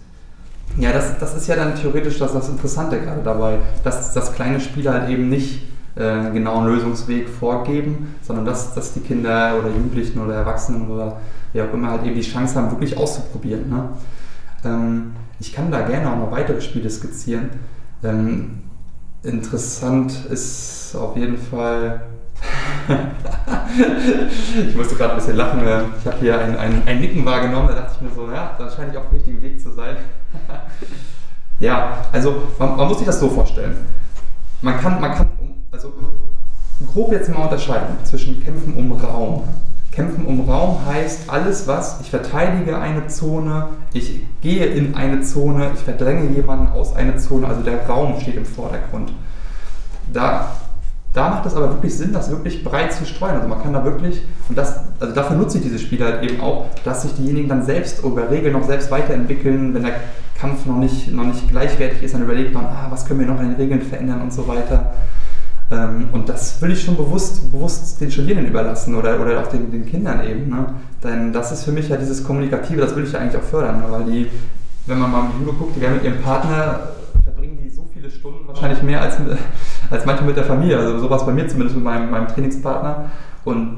Ja, das, das ist ja dann theoretisch das, das Interessante gerade dabei, dass, dass kleine Spieler halt eben nicht äh, genau einen Lösungsweg vorgeben, sondern dass, dass die Kinder oder Jugendlichen oder Erwachsenen oder wie auch immer halt eben die Chance haben, wirklich auszuprobieren. Ne? Ähm, ich kann da gerne auch noch weitere Spiele skizzieren. Ähm, interessant ist auf jeden Fall. ich musste gerade ein bisschen lachen. Ich habe hier ein, ein, ein, Nicken wahrgenommen, da dachte ich mir so, ja, da scheine ich auf dem richtigen Weg zu sein. ja, also man, man, muss sich das so vorstellen. Man kann, man kann also grob jetzt mal unterscheiden zwischen Kämpfen um Raum. Kämpfen um Raum heißt alles, was ich verteidige eine Zone, ich gehe in eine Zone, ich verdränge jemanden aus einer Zone, also der Raum steht im Vordergrund. Da, da macht es aber wirklich Sinn, das wirklich breit zu streuen. Also man kann da wirklich, und das, also dafür nutze ich diese Spiele halt eben auch, dass sich diejenigen dann selbst über Regeln noch selbst weiterentwickeln, wenn der Kampf noch nicht, noch nicht gleichwertig ist, dann überlegt man, ah, was können wir noch an den Regeln verändern und so weiter. Ähm, und das will ich schon bewusst, bewusst den Studierenden überlassen oder, oder auch den, den Kindern eben. Ne? Denn das ist für mich ja dieses Kommunikative, das will ich ja eigentlich auch fördern, ne? weil die, wenn man mal im Judo guckt, die werden mit ihrem Partner, verbringen die so viele Stunden, wahrscheinlich mehr als, als manche mit der Familie. Also sowas bei mir zumindest mit meinem, meinem Trainingspartner. Und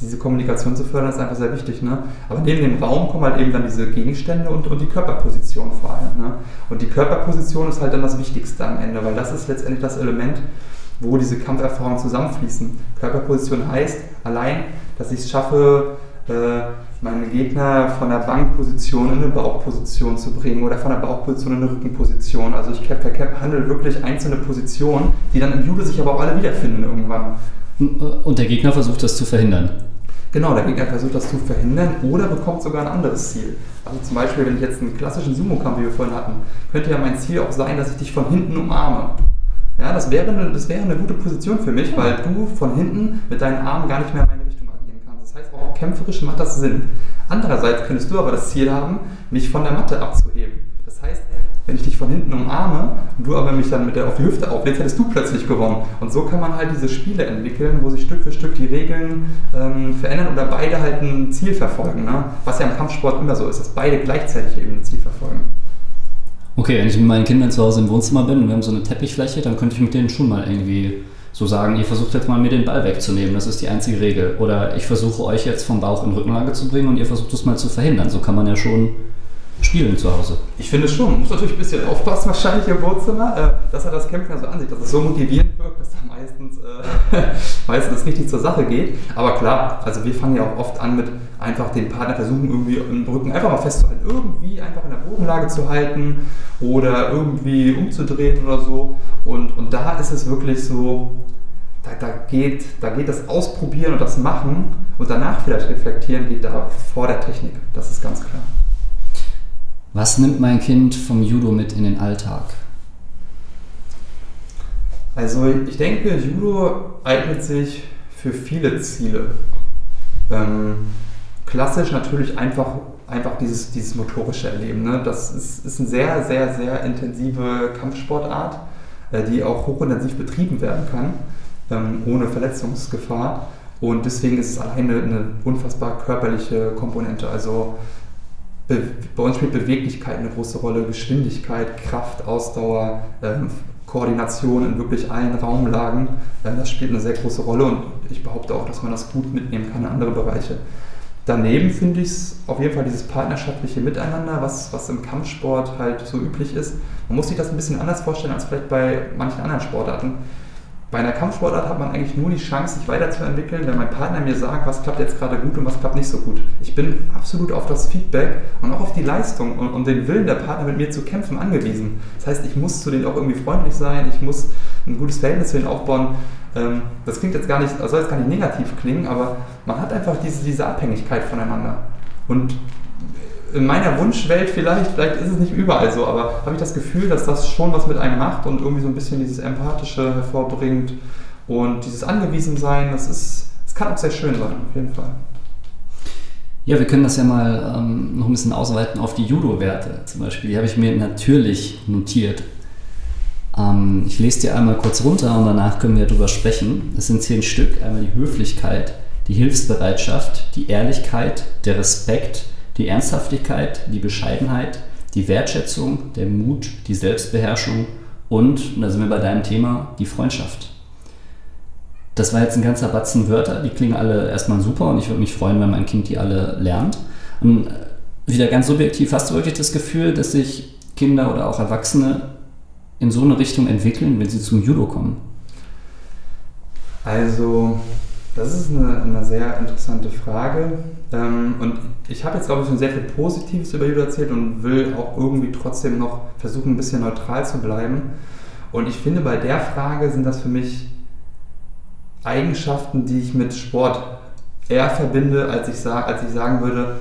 diese Kommunikation zu fördern, ist einfach sehr wichtig. Ne? Aber neben dem Raum kommen halt eben dann diese Gegenstände und, und die Körperposition vor allem. Ne? Und die Körperposition ist halt dann das Wichtigste am Ende, weil das ist letztendlich das Element, wo diese Kampferfahrungen zusammenfließen. Körperposition heißt allein, dass ich es schaffe, äh, meinen Gegner von der Bankposition in eine Bauchposition zu bringen oder von der Bauchposition in eine Rückenposition. Also ich handle wirklich einzelne Positionen, die dann im Judo sich aber auch alle wiederfinden irgendwann. Und der Gegner versucht das zu verhindern. Genau, der Gegner versucht das zu verhindern oder bekommt sogar ein anderes Ziel. Also zum Beispiel, wenn ich jetzt einen klassischen Sumo-Kampf, wie wir vorhin hatten, könnte ja mein Ziel auch sein, dass ich dich von hinten umarme. Ja, das wäre, eine, das wäre eine gute Position für mich, weil du von hinten mit deinen Armen gar nicht mehr in meine Richtung agieren kannst. Das heißt, auch kämpferisch macht das Sinn. Andererseits könntest du aber das Ziel haben, mich von der Matte abzuheben. Das heißt, wenn ich dich von hinten umarme und du aber mich dann mit der auf die Hüfte auflädst, hättest du plötzlich gewonnen. Und so kann man halt diese Spiele entwickeln, wo sich Stück für Stück die Regeln ähm, verändern oder beide halt ein Ziel verfolgen. Ne? Was ja im Kampfsport immer so ist, dass beide gleichzeitig eben ein Ziel verfolgen. Okay, wenn ich mit meinen Kindern zu Hause im Wohnzimmer bin und wir haben so eine Teppichfläche, dann könnte ich mit denen schon mal irgendwie so sagen, ihr versucht jetzt mal mir den Ball wegzunehmen, das ist die einzige Regel. Oder ich versuche euch jetzt vom Bauch in Rückenlage zu bringen und ihr versucht es mal zu verhindern. So kann man ja schon spielen zu Hause. Ich finde es schon. Muss natürlich ein bisschen aufpassen wahrscheinlich im Wohnzimmer, äh, dass er das Kämpfen so an sich, dass es so motivierend wirkt, dass da meistens, äh, meistens richtig zur Sache geht. Aber klar, also wir fangen ja auch oft an mit einfach den Partner versuchen irgendwie im Rücken einfach mal festzuhalten, irgendwie einfach in der Bodenlage zu halten oder irgendwie umzudrehen oder so. Und, und da ist es wirklich so, da, da, geht, da geht das Ausprobieren und das Machen und danach vielleicht reflektieren geht da vor der Technik. Das ist ganz klar. Was nimmt mein Kind vom Judo mit in den Alltag? Also ich denke, Judo eignet sich für viele Ziele. Ähm, klassisch natürlich einfach, einfach dieses, dieses motorische Erleben. Ne? Das ist, ist eine sehr, sehr, sehr intensive Kampfsportart, äh, die auch hochintensiv betrieben werden kann, ähm, ohne Verletzungsgefahr. Und deswegen ist es alleine eine unfassbar körperliche Komponente. Also bei uns spielt Beweglichkeit eine große Rolle, Geschwindigkeit, Kraft, Ausdauer, ähm, Koordination in wirklich allen Raumlagen. Äh, das spielt eine sehr große Rolle und ich behaupte auch, dass man das gut mitnehmen kann in andere Bereiche. Daneben finde ich es auf jeden Fall dieses partnerschaftliche Miteinander, was, was im Kampfsport halt so üblich ist. Man muss sich das ein bisschen anders vorstellen als vielleicht bei manchen anderen Sportarten. Bei einer Kampfsportart hat man eigentlich nur die Chance, sich weiterzuentwickeln, wenn mein Partner mir sagt, was klappt jetzt gerade gut und was klappt nicht so gut. Ich bin absolut auf das Feedback und auch auf die Leistung und, und den Willen der Partner mit mir zu kämpfen angewiesen. Das heißt, ich muss zu denen auch irgendwie freundlich sein, ich muss ein gutes Verhältnis zu denen aufbauen. Ähm, das klingt jetzt gar nicht, soll jetzt gar nicht negativ klingen, aber man hat einfach diese, diese Abhängigkeit voneinander. Und in meiner Wunschwelt vielleicht, vielleicht ist es nicht überall so, aber habe ich das Gefühl, dass das schon was mit einem macht und irgendwie so ein bisschen dieses Empathische hervorbringt und dieses Angewiesensein, das ist, das kann auch sehr schön sein, auf jeden Fall. Ja, wir können das ja mal ähm, noch ein bisschen ausweiten auf die Judo-Werte zum Beispiel. Die habe ich mir natürlich notiert. Ähm, ich lese dir einmal kurz runter und danach können wir darüber sprechen. Es sind zehn Stück. Einmal die Höflichkeit, die Hilfsbereitschaft, die Ehrlichkeit, der Respekt, die Ernsthaftigkeit, die Bescheidenheit, die Wertschätzung, der Mut, die Selbstbeherrschung und, und da sind wir bei deinem Thema, die Freundschaft. Das war jetzt ein ganzer Batzen Wörter, die klingen alle erstmal super und ich würde mich freuen, wenn mein Kind die alle lernt. Und äh, wieder ganz subjektiv, hast du wirklich das Gefühl, dass sich Kinder oder auch Erwachsene in so eine Richtung entwickeln, wenn sie zum Judo kommen? Also das ist eine, eine sehr interessante Frage. Ähm, und ich habe jetzt, glaube ich, schon sehr viel Positives über Judo erzählt und will auch irgendwie trotzdem noch versuchen, ein bisschen neutral zu bleiben. Und ich finde, bei der Frage sind das für mich Eigenschaften, die ich mit Sport eher verbinde, als ich, als ich sagen würde,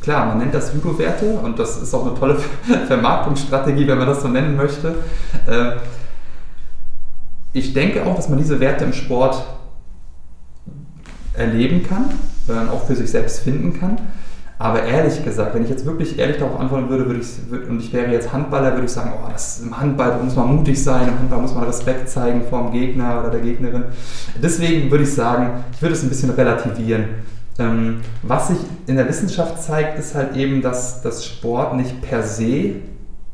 klar, man nennt das Judo-Werte und das ist auch eine tolle Vermarktungsstrategie, wenn man das so nennen möchte. Äh, ich denke auch, dass man diese Werte im Sport erleben kann, äh, auch für sich selbst finden kann. Aber ehrlich gesagt, wenn ich jetzt wirklich ehrlich darauf antworten würde, würde ich, und ich wäre jetzt Handballer, würde ich sagen, oh, das, im Handball muss man mutig sein, im Handball muss man Respekt zeigen vor dem Gegner oder der Gegnerin. Deswegen würde ich sagen, ich würde es ein bisschen relativieren. Ähm, was sich in der Wissenschaft zeigt, ist halt eben, dass das Sport nicht per se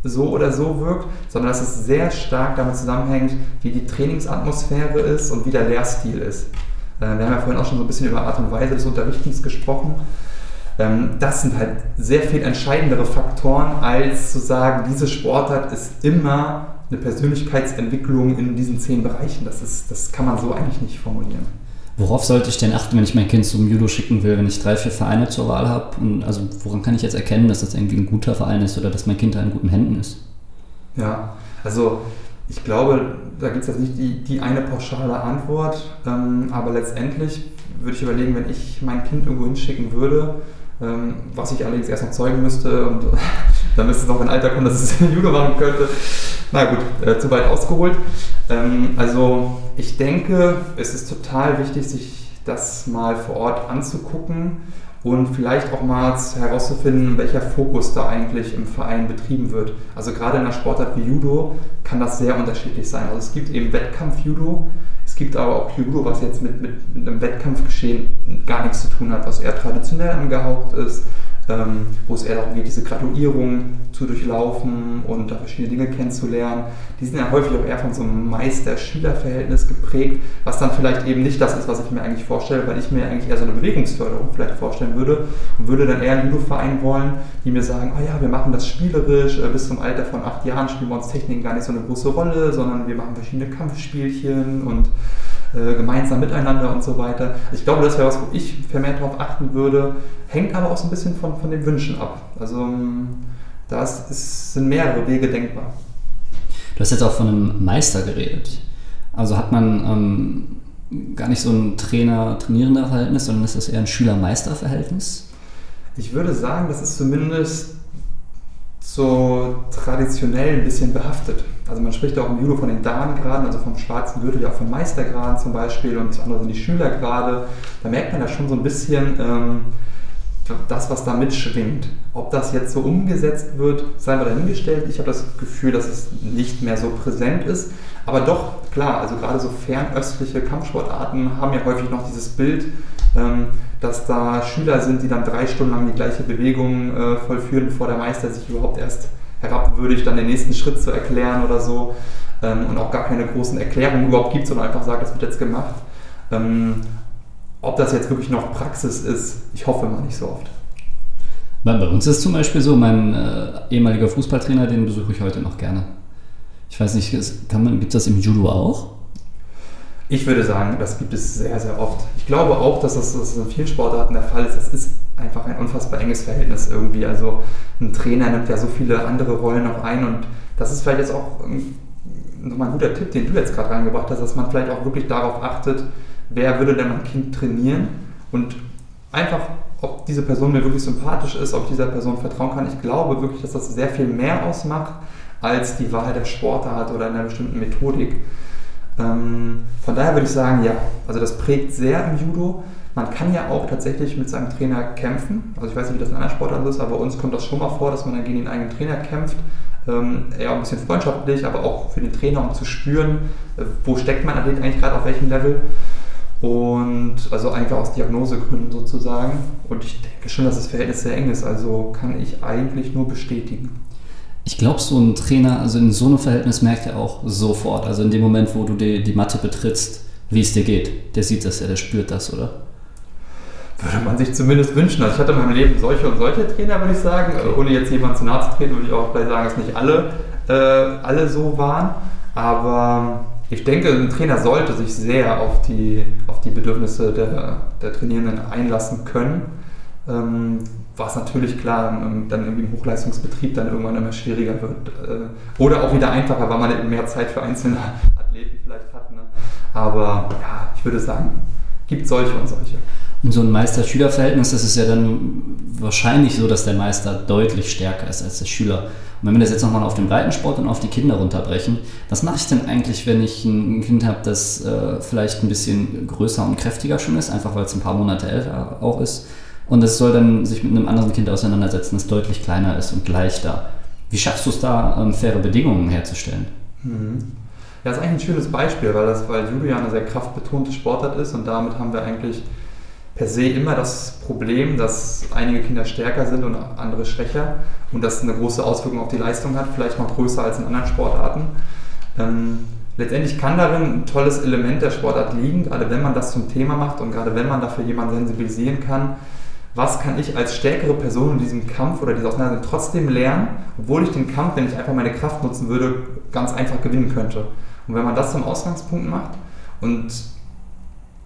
so oder so wirkt, sondern dass es sehr stark damit zusammenhängt, wie die Trainingsatmosphäre ist und wie der Lehrstil ist. Äh, wir haben ja vorhin auch schon so ein bisschen über Art und Weise des Unterrichtens gesprochen. Ähm, das sind halt sehr viel entscheidendere Faktoren, als zu sagen, diese Sportart ist immer eine Persönlichkeitsentwicklung in diesen zehn Bereichen. Das, ist, das kann man so eigentlich nicht formulieren. Worauf sollte ich denn achten, wenn ich mein Kind zum Judo schicken will, wenn ich drei, vier Vereine zur Wahl habe? Und also woran kann ich jetzt erkennen, dass das irgendwie ein guter Verein ist oder dass mein Kind da in guten Händen ist? Ja, also ich glaube, da gibt es jetzt nicht die, die eine pauschale Antwort, ähm, aber letztendlich würde ich überlegen, wenn ich mein Kind irgendwo hinschicken würde, ähm, was ich allerdings erst noch zeugen müsste und dann müsste es noch ein Alter kommen, dass es Judo machen könnte. Na gut, äh, zu weit ausgeholt. Ähm, also ich denke, es ist total wichtig, sich das mal vor Ort anzugucken und vielleicht auch mal herauszufinden, welcher Fokus da eigentlich im Verein betrieben wird. Also gerade in einer Sportart wie Judo kann das sehr unterschiedlich sein. Also es gibt eben Wettkampf-Judo, es gibt aber auch Judo, was jetzt mit, mit, mit einem Wettkampfgeschehen gar nichts zu tun hat, was eher traditionell angehaucht ist ähm, wo es eher darum geht, diese Graduierung zu durchlaufen und da verschiedene Dinge kennenzulernen. Die sind ja häufig auch eher von so einem Meister-Schüler-Verhältnis geprägt, was dann vielleicht eben nicht das ist, was ich mir eigentlich vorstelle, weil ich mir eigentlich eher so eine Bewegungsförderung vielleicht vorstellen würde und würde dann eher einen Judo-Verein wollen, die mir sagen, oh ja, wir machen das spielerisch, äh, bis zum Alter von acht Jahren spielen wir uns Techniken gar nicht so eine große Rolle, sondern wir machen verschiedene Kampfspielchen und äh, gemeinsam miteinander und so weiter. Ich glaube, das wäre was, wo ich vermehrt darauf achten würde, hängt aber auch so ein bisschen von, von den Wünschen ab. Also ähm, da sind mehrere Wege denkbar. Du hast jetzt auch von einem Meister geredet. Also hat man ähm, gar nicht so ein Trainer-Trainierender-Verhältnis, sondern ist das eher ein Schüler-Meister-Verhältnis? Ich würde sagen, das ist zumindest so traditionell ein bisschen behaftet. Also man spricht auch im Judo von den Dan-Graden, also vom schwarzen Gürtel, ja auch von Meistergraden zum Beispiel und das andere sind die Schülergrade. Da merkt man ja schon so ein bisschen ähm, das, was da mitschwingt. Ob das jetzt so umgesetzt wird, sei mal dahingestellt. Ich habe das Gefühl, dass es nicht mehr so präsent ist. Aber doch, klar, also gerade so fernöstliche Kampfsportarten haben ja häufig noch dieses Bild, ähm, dass da Schüler sind, die dann drei Stunden lang die gleiche Bewegung äh, vollführen, bevor der Meister sich überhaupt erst herabwürdigt, dann den nächsten Schritt zu erklären oder so ähm, und auch gar keine großen Erklärungen überhaupt gibt, sondern einfach sagt, das wird jetzt gemacht. Ähm, ob das jetzt wirklich noch Praxis ist, ich hoffe mal nicht so oft. Bei uns ist es zum Beispiel so, mein äh, ehemaliger Fußballtrainer, den besuche ich heute noch gerne. Ich weiß nicht, gibt es das im Judo auch? Ich würde sagen, das gibt es sehr, sehr oft. Ich glaube auch, dass das, dass das in vielen Sportarten der Fall ist. Das ist einfach ein unfassbar enges Verhältnis irgendwie. Also ein Trainer nimmt ja so viele andere Rollen noch ein und das ist vielleicht jetzt auch nochmal ein guter Tipp, den du jetzt gerade reingebracht hast, dass man vielleicht auch wirklich darauf achtet, wer würde denn mein Kind trainieren und einfach, ob diese Person mir wirklich sympathisch ist, ob ich dieser Person vertrauen kann. Ich glaube wirklich, dass das sehr viel mehr ausmacht als die Wahl der Sportart oder einer bestimmten Methodik. Ähm, von daher würde ich sagen, ja, also das prägt sehr im Judo. Man kann ja auch tatsächlich mit seinem Trainer kämpfen. Also ich weiß nicht, wie das in anderen Sportarten ist, aber bei uns kommt das schon mal vor, dass man dann gegen den eigenen Trainer kämpft. Ähm, eher ein bisschen freundschaftlich, aber auch für den Trainer, um zu spüren, äh, wo steckt mein Athlet eigentlich gerade auf welchem Level. Und also einfach aus Diagnosegründen sozusagen. Und ich denke schon, dass das Verhältnis sehr eng ist. Also kann ich eigentlich nur bestätigen. Ich glaube, so ein Trainer, also in so einem Verhältnis merkt er auch sofort, also in dem Moment, wo du die, die Matte betrittst, wie es dir geht. Der sieht das ja, der spürt das, oder? Würde man sich zumindest wünschen. Also ich hatte in meinem Leben solche und solche Trainer, würde ich sagen. Okay. Ohne jetzt jemand zu nahe zu treten, würde ich auch gleich sagen, dass nicht alle, äh, alle so waren. Aber ich denke, ein Trainer sollte sich sehr auf die, auf die Bedürfnisse der, der Trainierenden einlassen können. Ähm, was natürlich klar dann irgendwie im Hochleistungsbetrieb dann irgendwann immer schwieriger wird. Äh, oder auch wieder einfacher, weil man eben mehr Zeit für einzelne Athleten vielleicht hat. Ne? Aber ja, ich würde sagen, gibt solche und solche. In so einem Meister-Schüler-Verhältnis ist es ja dann wahrscheinlich so, dass der Meister deutlich stärker ist als der Schüler. Und wenn wir das jetzt nochmal auf den Breitensport und auf die Kinder runterbrechen, was mache ich denn eigentlich, wenn ich ein Kind habe, das äh, vielleicht ein bisschen größer und kräftiger schon ist, einfach weil es ein paar Monate älter auch ist, und es soll dann sich mit einem anderen Kind auseinandersetzen, das deutlich kleiner ist und leichter. Wie schaffst du es da, ähm, faire Bedingungen herzustellen? Mhm. Ja, das ist eigentlich ein schönes Beispiel, weil, das, weil Judo eine sehr kraftbetonte Sportart ist und damit haben wir eigentlich per se immer das Problem, dass einige Kinder stärker sind und andere schwächer und das eine große Auswirkung auf die Leistung hat, vielleicht noch größer als in anderen Sportarten. Ähm, letztendlich kann darin ein tolles Element der Sportart liegen, gerade wenn man das zum Thema macht und gerade wenn man dafür jemanden sensibilisieren kann, was kann ich als stärkere Person in diesem Kampf oder dieser Auseinandersetzung trotzdem lernen, obwohl ich den Kampf, wenn ich einfach meine Kraft nutzen würde, ganz einfach gewinnen könnte. Und wenn man das zum Ausgangspunkt macht und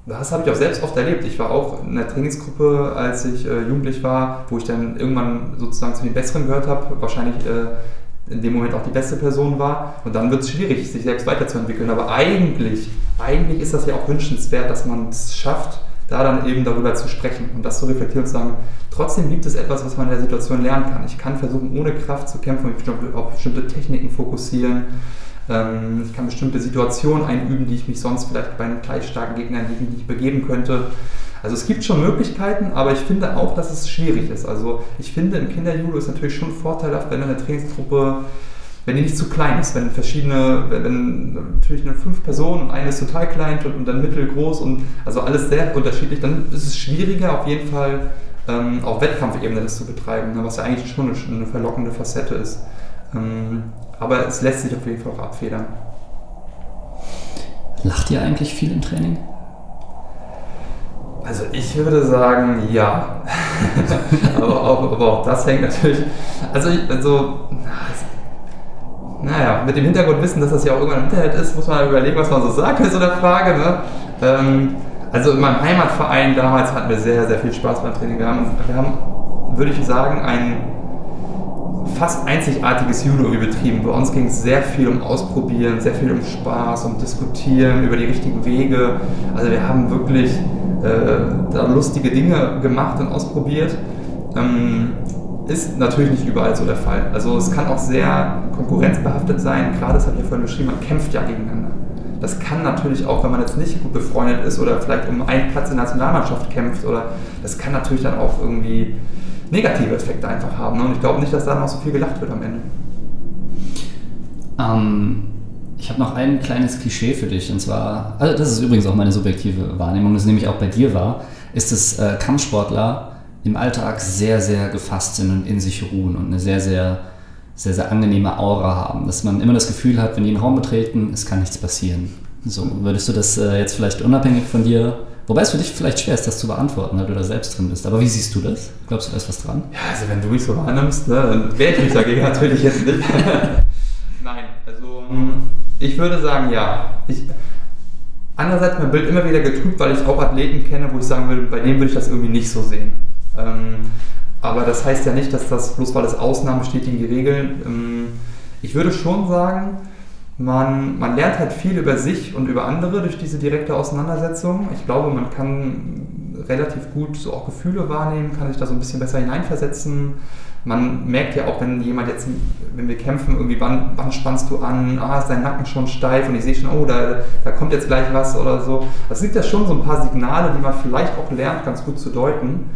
das habe ich auch selbst oft erlebt. Ich war auch in der Trainingsgruppe, als ich äh, jugendlich war, wo ich dann irgendwann sozusagen zu den Besseren gehört habe, wahrscheinlich äh, in dem Moment auch die beste Person war. Und dann wird es schwierig, sich selbst weiterzuentwickeln. Aber eigentlich, eigentlich ist das ja auch wünschenswert, dass man es schafft, da dann eben darüber zu sprechen und das zu reflektieren und zu sagen, trotzdem gibt es etwas, was man in der Situation lernen kann. Ich kann versuchen, ohne Kraft zu kämpfen und auf bestimmte Techniken fokussieren. Ähm, ich kann bestimmte Situationen einüben, die ich mich sonst vielleicht bei einem gleich starken Gegner nicht begeben könnte. Also es gibt schon Möglichkeiten, aber ich finde auch, dass es schwierig ist. Also ich finde, im Kinderjudo ist natürlich schon vorteilhaft, wenn eine Trainingsgruppe wenn die nicht zu klein ist, wenn verschiedene, wenn natürlich eine fünf Personen und eine ist total klein und dann mittelgroß und also alles sehr unterschiedlich, dann ist es schwieriger auf jeden Fall ähm, auf Wettkampfebene das zu betreiben, ne, was ja eigentlich schon eine, eine verlockende Facette ist. Ähm, aber es lässt sich auf jeden Fall auch abfedern. Lacht ihr eigentlich viel im Training? Also ich würde sagen, ja. aber, auch, aber, auch, das hängt natürlich. Also, ich, also naja, mit dem Hintergrundwissen, dass das ja auch irgendwann im Internet ist, muss man überlegen, was man so sagt bei so einer Frage. Ne? Ähm, also in meinem Heimatverein damals hatten wir sehr, sehr viel Spaß beim Training. Wir haben, wir haben würde ich sagen, ein fast einzigartiges Judo betrieben. Bei uns ging es sehr viel um Ausprobieren, sehr viel um Spaß, um Diskutieren über die richtigen Wege. Also wir haben wirklich äh, da lustige Dinge gemacht und ausprobiert. Ähm, ist natürlich nicht überall so der Fall. Also es kann auch sehr konkurrenzbehaftet sein. Gerade, das habe ich ja vorhin beschrieben, man kämpft ja gegeneinander. Das kann natürlich auch, wenn man jetzt nicht gut befreundet ist oder vielleicht um einen Platz in der Nationalmannschaft kämpft, oder das kann natürlich dann auch irgendwie negative Effekte einfach haben. Ne? Und ich glaube nicht, dass da noch so viel gelacht wird am Ende. Ähm, ich habe noch ein kleines Klischee für dich. Und zwar, also das ist übrigens auch meine subjektive Wahrnehmung, das nämlich auch bei dir war, ist es äh, Kampfsportler im Alltag sehr, sehr gefasst sind und in sich ruhen und eine sehr, sehr, sehr, sehr angenehme Aura haben. Dass man immer das Gefühl hat, wenn die einen Raum betreten, es kann nichts passieren. So, würdest du das äh, jetzt vielleicht unabhängig von dir, wobei es für dich vielleicht schwer ist, das zu beantworten, weil du da selbst drin bist. Aber wie siehst du das? Glaubst du, da ist was dran? Ja, also wenn du mich so wahrnimmst, ne, dann wehre ich mich dagegen natürlich jetzt nicht. Nein, also ich würde sagen, ja. Ich, andererseits mein Bild immer wieder getrübt, weil ich auch Athleten kenne, wo ich sagen würde, bei denen würde ich das irgendwie nicht so sehen. Ähm, aber das heißt ja nicht, dass das, bloß weil es Ausnahmen bestätigen die Regeln. Ähm, ich würde schon sagen, man, man lernt halt viel über sich und über andere durch diese direkte Auseinandersetzung. Ich glaube, man kann relativ gut so auch Gefühle wahrnehmen, kann sich da so ein bisschen besser hineinversetzen. Man merkt ja auch, wenn jemand jetzt, wenn wir kämpfen, irgendwie, wann, wann spannst du an? Ah, ist dein Nacken schon steif und ich sehe schon, oh, da, da kommt jetzt gleich was oder so. Das sind ja schon so ein paar Signale, die man vielleicht auch lernt, ganz gut zu deuten.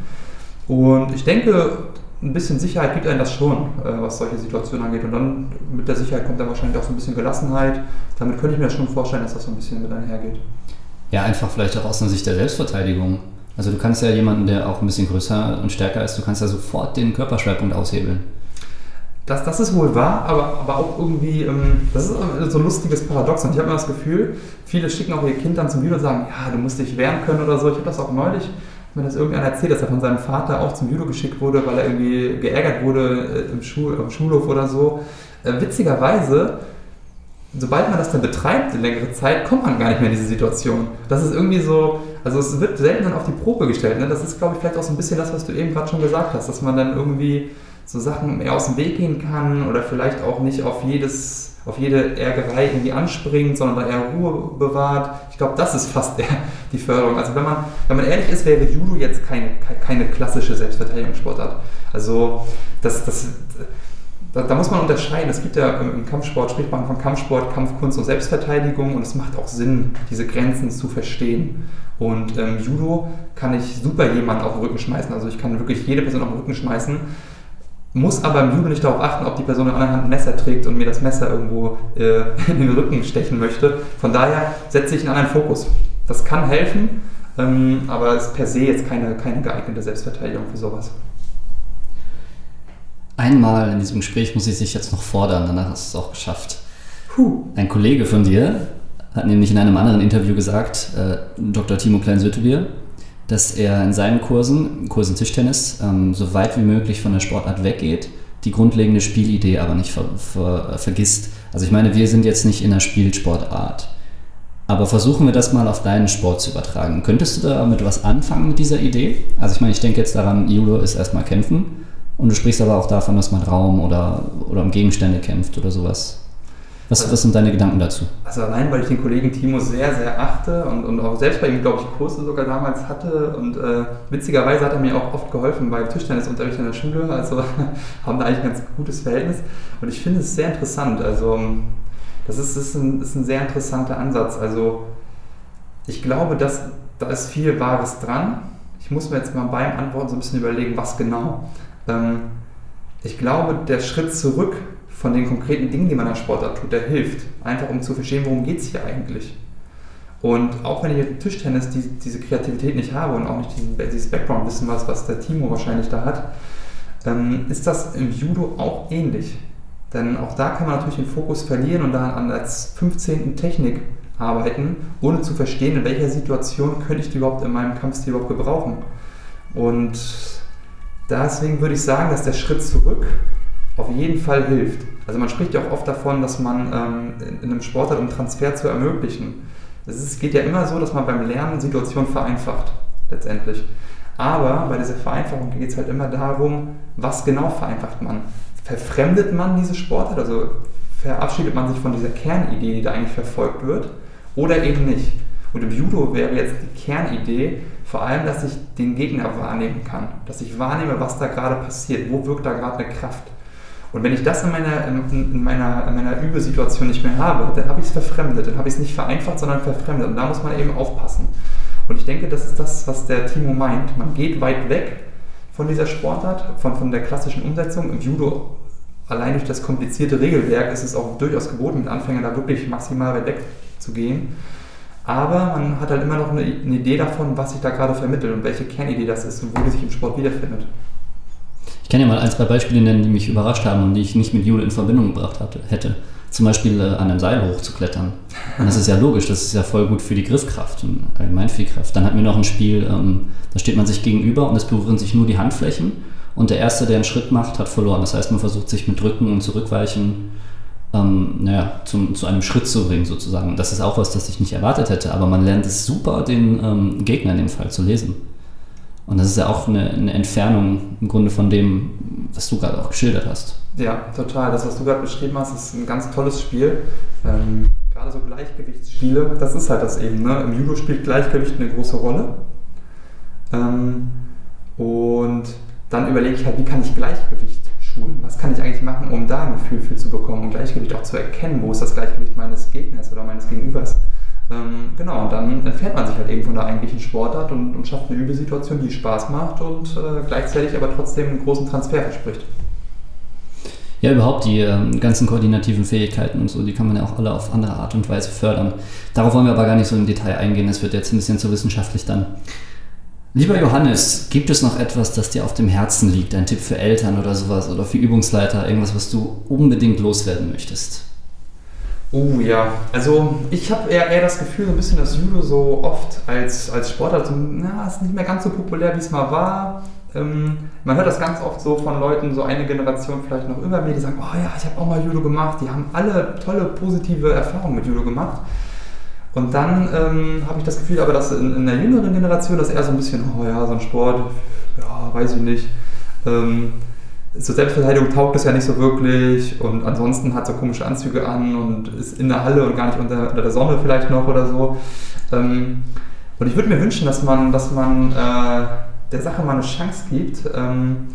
Und ich denke, ein bisschen Sicherheit gibt einem das schon, äh, was solche Situationen angeht. Und dann mit der Sicherheit kommt dann wahrscheinlich auch so ein bisschen Gelassenheit. Damit könnte ich mir schon vorstellen, dass das so ein bisschen mit einhergeht. Ja, einfach vielleicht auch aus einer Sicht der Selbstverteidigung. Also du kannst ja jemanden, der auch ein bisschen größer und stärker ist, du kannst ja sofort den Körperschwerpunkt aushebeln. Das, das ist wohl wahr, aber, aber auch irgendwie, ähm, das ist so ein lustiges Paradox. Und ich habe immer das Gefühl, viele schicken auch ihr Kind dann zum Judo und sagen, ja, du musst dich wehren können oder so. Ich habe das auch neulich mir das irgendeiner erzählt, dass er von seinem Vater auch zum Judo geschickt wurde, weil er irgendwie geärgert wurde äh, im, Schul im Schulhof oder so. Äh, witzigerweise, sobald man das dann betreibt in längere Zeit, kommt man gar nicht mehr in diese Situation. Das ist irgendwie so, also es wird selten dann auf die Probe gestellt. Ne? Das ist, glaube ich, vielleicht auch so ein bisschen das, was du eben gerade schon gesagt hast, dass man dann irgendwie so Sachen mehr aus dem Weg gehen kann oder vielleicht auch nicht auf jedes auf jede Ärgerei irgendwie anspringt, sondern da eher Ruhe bewahrt. Ich glaube, das ist fast eher die Förderung. Also wenn man, wenn man ehrlich ist, wäre Judo jetzt keine, keine klassische Selbstverteidigungssportart. Also das, das, da, da, muss man unterscheiden. Es gibt ja im Kampfsport, spricht man von Kampfsport, Kampfkunst und Selbstverteidigung und es macht auch Sinn, diese Grenzen zu verstehen. Und ähm, Judo kann ich super jemanden auf den Rücken schmeißen. Also ich kann wirklich jede Person auf den Rücken schmeißen muss aber im Judo nicht darauf achten, ob die Person in der anderen Hand ein Messer trägt und mir das Messer irgendwo äh, in den Rücken stechen möchte. Von daher setze ich einen anderen Fokus. Das kann helfen, ähm, aber ist per se jetzt keine, keine geeignete Selbstverteidigung für sowas. Einmal in diesem Gespräch muss ich sich jetzt noch fordern, danach hast du es auch geschafft. Puh. Ein Kollege von dir hat nämlich in einem anderen Interview gesagt, äh, Dr. Timo Klein-Sötebier, dass er in seinen Kursen, Kursen Tischtennis, ähm, so weit wie möglich von der Sportart weggeht, die grundlegende Spielidee aber nicht ver ver vergisst. Also ich meine, wir sind jetzt nicht in der Spielsportart. Aber versuchen wir das mal auf deinen Sport zu übertragen. Könntest du damit was anfangen mit dieser Idee? Also ich meine, ich denke jetzt daran, Judo ist erstmal kämpfen. Und du sprichst aber auch davon, dass man Raum oder, oder um Gegenstände kämpft oder sowas. Was, also, was sind deine Gedanken dazu? Also allein, weil ich den Kollegen Timo sehr, sehr achte und, und auch selbst bei ihm, glaube ich, Kurse sogar damals hatte. Und äh, witzigerweise hat er mir auch oft geholfen beim Tischtennisunterricht in der Schule. Also haben da eigentlich ein ganz gutes Verhältnis. Und ich finde es sehr interessant. Also das ist, ist, ein, ist ein sehr interessanter Ansatz. Also ich glaube, dass da ist viel Wahres dran. Ich muss mir jetzt mal beim Antworten so ein bisschen überlegen, was genau. Ähm, ich glaube, der Schritt zurück von den konkreten Dingen, die man als Sportart tut, der hilft. Einfach um zu verstehen, worum geht es hier eigentlich. Und auch wenn ich im Tischtennis die, diese Kreativität nicht habe und auch nicht diesen, dieses Background-Wissen, was, was der Timo wahrscheinlich da hat, ähm, ist das im Judo auch ähnlich. Denn auch da kann man natürlich den Fokus verlieren und dann an der 15. Technik arbeiten, ohne zu verstehen, in welcher Situation könnte ich die überhaupt in meinem Kampfstil überhaupt gebrauchen. Und deswegen würde ich sagen, dass der Schritt zurück auf jeden Fall hilft. Also man spricht ja auch oft davon, dass man ähm, in einem Sport hat, um Transfer zu ermöglichen. Es geht ja immer so, dass man beim Lernen Situationen vereinfacht, letztendlich. Aber bei dieser Vereinfachung geht es halt immer darum, was genau vereinfacht man. Verfremdet man diese Sportart, also verabschiedet man sich von dieser Kernidee, die da eigentlich verfolgt wird, oder eben nicht. Und im Judo wäre jetzt die Kernidee vor allem, dass ich den Gegner wahrnehmen kann, dass ich wahrnehme, was da gerade passiert, wo wirkt da gerade eine Kraft. Und wenn ich das in meiner, in, in meiner, in meiner Übesituation nicht mehr habe, dann habe ich es verfremdet, dann habe ich es nicht vereinfacht, sondern verfremdet. Und da muss man eben aufpassen. Und ich denke, das ist das, was der Timo meint. Man geht weit weg von dieser Sportart, von, von der klassischen Umsetzung. Im Judo, allein durch das komplizierte Regelwerk, ist es auch durchaus geboten, mit Anfängern da wirklich maximal weit weg zu gehen. Aber man hat halt immer noch eine, eine Idee davon, was sich da gerade vermittelt und welche Kernidee das ist und wo die sich im Sport wiederfindet. Ich kann ja mal ein, zwei Beispiele nennen, die mich überrascht haben und die ich nicht mit Judo in Verbindung gebracht hatte, hätte. Zum Beispiel äh, an einem Seil hochzuklettern. Und das ist ja logisch, das ist ja voll gut für die Griffkraft und allgemein für die Kraft. Dann hatten wir noch ein Spiel, ähm, da steht man sich gegenüber und es berühren sich nur die Handflächen. Und der Erste, der einen Schritt macht, hat verloren. Das heißt, man versucht sich mit Drücken und Zurückweichen ähm, naja, zum, zu einem Schritt zu bringen, sozusagen. Das ist auch was, das ich nicht erwartet hätte, aber man lernt es super, den ähm, Gegner in dem Fall zu lesen. Und das ist ja auch eine, eine Entfernung im Grunde von dem, was du gerade auch geschildert hast. Ja, total. Das, was du gerade beschrieben hast, ist ein ganz tolles Spiel. Ähm, gerade so Gleichgewichtsspiele, das ist halt das eben. Ne? Im Judo spielt Gleichgewicht eine große Rolle. Ähm, und dann überlege ich halt, wie kann ich Gleichgewicht schulen? Was kann ich eigentlich machen, um da ein Gefühl für zu bekommen und Gleichgewicht auch zu erkennen? Wo ist das Gleichgewicht meines Gegners oder meines Gegenübers? Ähm, genau, und dann entfernt man sich halt eben von der eigentlichen Sportart und, und schafft eine Übesituation, die Spaß macht und äh, gleichzeitig aber trotzdem einen großen Transfer verspricht. Ja, überhaupt die ähm, ganzen koordinativen Fähigkeiten und so, die kann man ja auch alle auf andere Art und Weise fördern. Darauf wollen wir aber gar nicht so im Detail eingehen, das wird jetzt ein bisschen zu wissenschaftlich dann. Lieber Johannes, gibt es noch etwas, das dir auf dem Herzen liegt? Ein Tipp für Eltern oder sowas oder für Übungsleiter, irgendwas, was du unbedingt loswerden möchtest? Oh ja, also ich habe eher, eher das Gefühl, so ein bisschen, dass Judo so oft als, als Sportart, na, ist nicht mehr ganz so populär, wie es mal war. Ähm, man hört das ganz oft so von Leuten, so eine Generation vielleicht noch über mir, die sagen, oh ja, ich habe auch mal Judo gemacht. Die haben alle tolle, positive Erfahrungen mit Judo gemacht. Und dann ähm, habe ich das Gefühl, aber dass in, in, der jüngeren Generation das eher so ein bisschen, oh ja, so ein Sport, ja, weiß ich nicht. Ähm, zur Selbstverteidigung taugt es ja nicht so wirklich und ansonsten hat so komische Anzüge an und ist in der Halle und gar nicht unter, unter der Sonne vielleicht noch oder so. Ähm, und ich würde mir wünschen, dass man, dass man äh, der Sache mal eine Chance gibt. Ähm,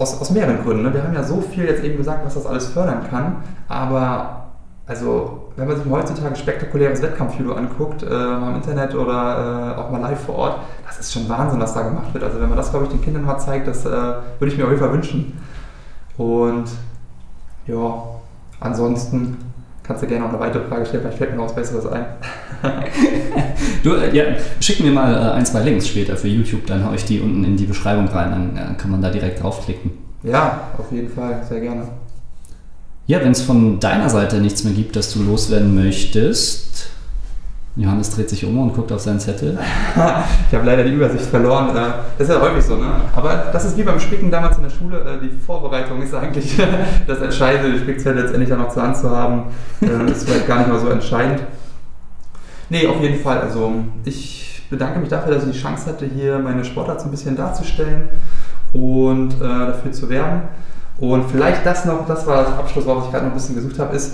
aus, aus mehreren Gründen. Ne? Wir haben ja so viel jetzt eben gesagt, was das alles fördern kann, aber also wenn man sich heutzutage spektakuläres Wettkampfjudo anguckt, äh, mal im Internet oder äh, auch mal live vor Ort, das ist schon Wahnsinn, was da gemacht wird. Also wenn man das, glaube ich, den Kindern mal zeigt, das äh, würde ich mir auf jeden Fall wünschen. Und ja, ansonsten kannst du gerne noch eine weitere Frage stellen, vielleicht fällt mir noch was Besseres ein. du, äh, ja, schick mir mal äh, ein, zwei Links später für YouTube, dann haue ich die unten in die Beschreibung rein, dann äh, kann man da direkt draufklicken. Ja, auf jeden Fall, sehr gerne. Ja, wenn es von deiner Seite nichts mehr gibt, das du loswerden möchtest. Johannes dreht sich um und guckt auf seinen Zettel. ich habe leider die Übersicht verloren. Äh, das ist ja häufig so, ne? Aber das ist wie beim Spicken damals in der Schule. Äh, die Vorbereitung ist eigentlich das Entscheidende, die Spickzettel letztendlich dann noch zur Hand zu haben. Äh, ist vielleicht gar nicht mal so entscheidend. Nee, auf jeden Fall. Also ich bedanke mich dafür, dass ich die Chance hatte, hier meine Sportart so ein bisschen darzustellen und dafür zu werben. Und vielleicht das noch, das war das Abschlusswort, was ich gerade noch ein bisschen gesucht habe, ist,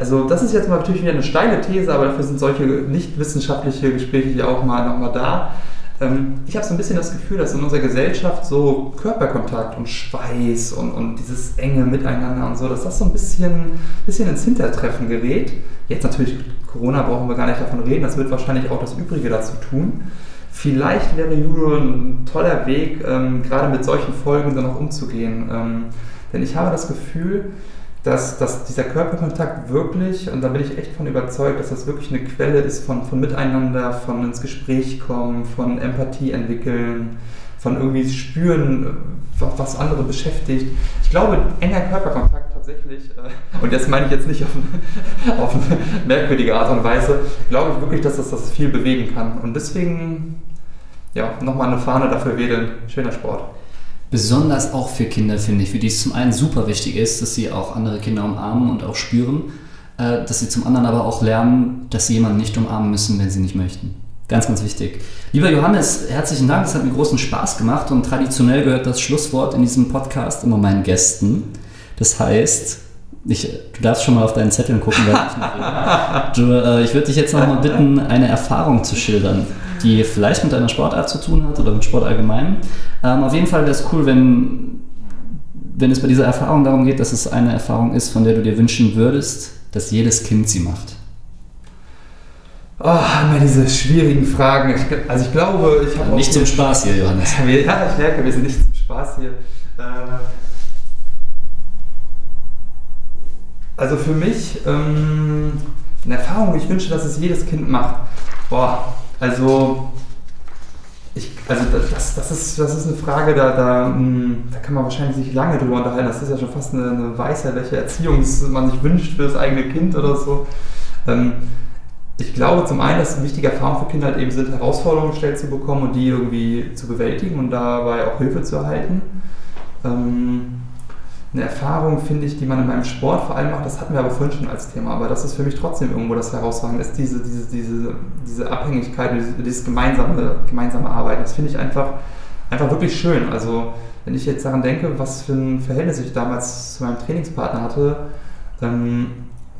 also das ist jetzt mal natürlich wieder eine steile These, aber dafür sind solche nicht wissenschaftliche Gespräche ja auch mal nochmal da. Ähm, ich habe so ein bisschen das Gefühl, dass in unserer Gesellschaft so Körperkontakt und Schweiß und, und dieses enge Miteinander und so, dass das so ein bisschen, bisschen ins Hintertreffen gerät. Jetzt natürlich Corona brauchen wir gar nicht davon reden, das wird wahrscheinlich auch das Übrige dazu tun. Vielleicht wäre Judo ein toller Weg, ähm, gerade mit solchen Folgen dann auch umzugehen. Ähm, denn ich habe das Gefühl, dass, dass dieser Körperkontakt wirklich, und da bin ich echt von überzeugt, dass das wirklich eine Quelle ist von, von Miteinander, von ins Gespräch kommen, von Empathie entwickeln, von irgendwie spüren, was andere beschäftigt. Ich glaube, enger Körperkontakt tatsächlich, äh, und das meine ich jetzt nicht auf, auf eine merkwürdige Art und Weise, glaube ich wirklich, dass das, das viel bewegen kann. Und deswegen ja, nochmal eine Fahne dafür wedeln. Schöner Sport. Besonders auch für Kinder, finde ich, für die es zum einen super wichtig ist, dass sie auch andere Kinder umarmen und auch spüren, äh, dass sie zum anderen aber auch lernen, dass sie jemanden nicht umarmen müssen, wenn sie nicht möchten. Ganz, ganz wichtig. Lieber Johannes, herzlichen Dank, es hat mir großen Spaß gemacht und traditionell gehört das Schlusswort in diesem Podcast immer meinen Gästen. Das heißt, ich, du darfst schon mal auf deinen Zetteln gucken, weil ich. Du, äh, ich würde dich jetzt noch mal bitten, eine Erfahrung zu schildern die vielleicht mit deiner Sportart zu tun hat oder mit Sport allgemein. Ähm, auf jeden Fall wäre es cool, wenn, wenn es bei dieser Erfahrung darum geht, dass es eine Erfahrung ist, von der du dir wünschen würdest, dass jedes Kind sie macht. Oh, immer diese schwierigen Fragen. Ich, also ich glaube, ich habe Nicht zum Spaß hier, Johannes. Ja, ich merke, wir sind nicht zum Spaß hier. Äh, also für mich ähm, eine Erfahrung, ich wünsche, dass es jedes Kind macht. Boah, also, ich, also das, das, ist, das ist eine Frage, da, da, hm, da kann man wahrscheinlich sich lange drüber unterhalten. Das ist ja schon fast eine, eine Weisheit, welche Erziehung man sich wünscht für das eigene Kind oder so. Ähm, ich glaube zum einen, dass eine wichtige Erfahrung für Kinder halt eben sind, Herausforderungen gestellt zu bekommen und die irgendwie zu bewältigen und dabei auch Hilfe zu erhalten. Ähm, eine Erfahrung, finde ich, die man in meinem Sport vor allem macht, das hatten wir aber vorhin schon als Thema, aber das ist für mich trotzdem irgendwo das Herausragende, ist diese, diese, diese, diese Abhängigkeit, dieses, dieses gemeinsame, gemeinsame Arbeiten. Das finde ich einfach, einfach wirklich schön. Also, wenn ich jetzt daran denke, was für ein Verhältnis ich damals zu meinem Trainingspartner hatte, ähm,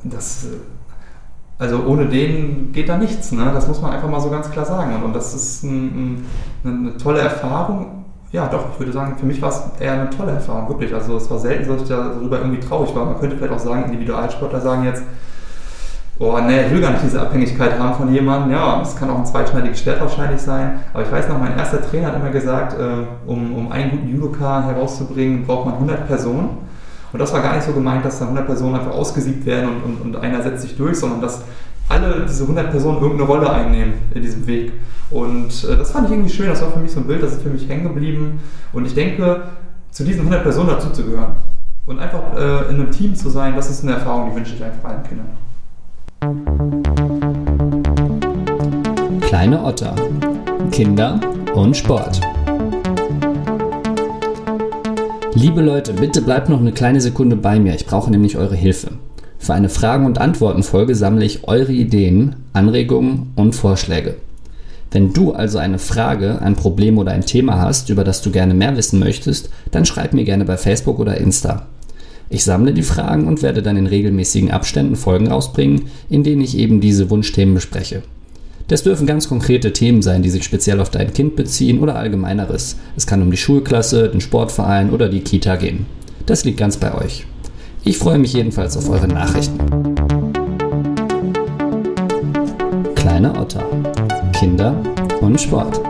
das, also ohne den geht da nichts. Ne? Das muss man einfach mal so ganz klar sagen. Und, und das ist ein, ein, eine tolle Erfahrung ja, doch, ich würde sagen, für mich war es eher eine tolle Erfahrung, wirklich. Also es war selten, dass ich darüber irgendwie traurig war. Man könnte vielleicht auch sagen, Individualsportler sagen jetzt, oh nee, ich will gar nicht diese Abhängigkeit haben von jemandem. Ja, es kann auch ein zweischneidiges Schwert wahrscheinlich sein. Aber ich weiß noch, mein erster Trainer hat immer gesagt, äh, um, um einen guten Judoka herauszubringen, braucht man 100 Personen. Und das war gar nicht so gemeint, dass da 100 Personen einfach ausgesiebt werden und, und, und einer setzt sich durch, sondern dass alle diese 100 Personen irgendeine Rolle einnehmen in diesem Weg. Und äh, das fand ich irgendwie schön, das war für mich so ein Bild, das ist für mich hängen geblieben. Und ich denke, zu diesen 100 Personen dazu zu gehören und einfach äh, in einem Team zu sein, das ist eine Erfahrung, die wünsche ich einfach allen Kindern. Kleine Otter. Kinder und Sport. Liebe Leute, bitte bleibt noch eine kleine Sekunde bei mir. Ich brauche nämlich eure Hilfe. Für eine Fragen- und Antworten-Folge sammle ich eure Ideen, Anregungen und Vorschläge. Wenn du also eine Frage, ein Problem oder ein Thema hast, über das du gerne mehr wissen möchtest, dann schreib mir gerne bei Facebook oder Insta. Ich sammle die Fragen und werde dann in regelmäßigen Abständen Folgen rausbringen, in denen ich eben diese Wunschthemen bespreche. Das dürfen ganz konkrete Themen sein, die sich speziell auf dein Kind beziehen oder allgemeineres. Es kann um die Schulklasse, den Sportverein oder die Kita gehen. Das liegt ganz bei euch. Ich freue mich jedenfalls auf eure Nachrichten. Kleine Otter. Kinder und Sport.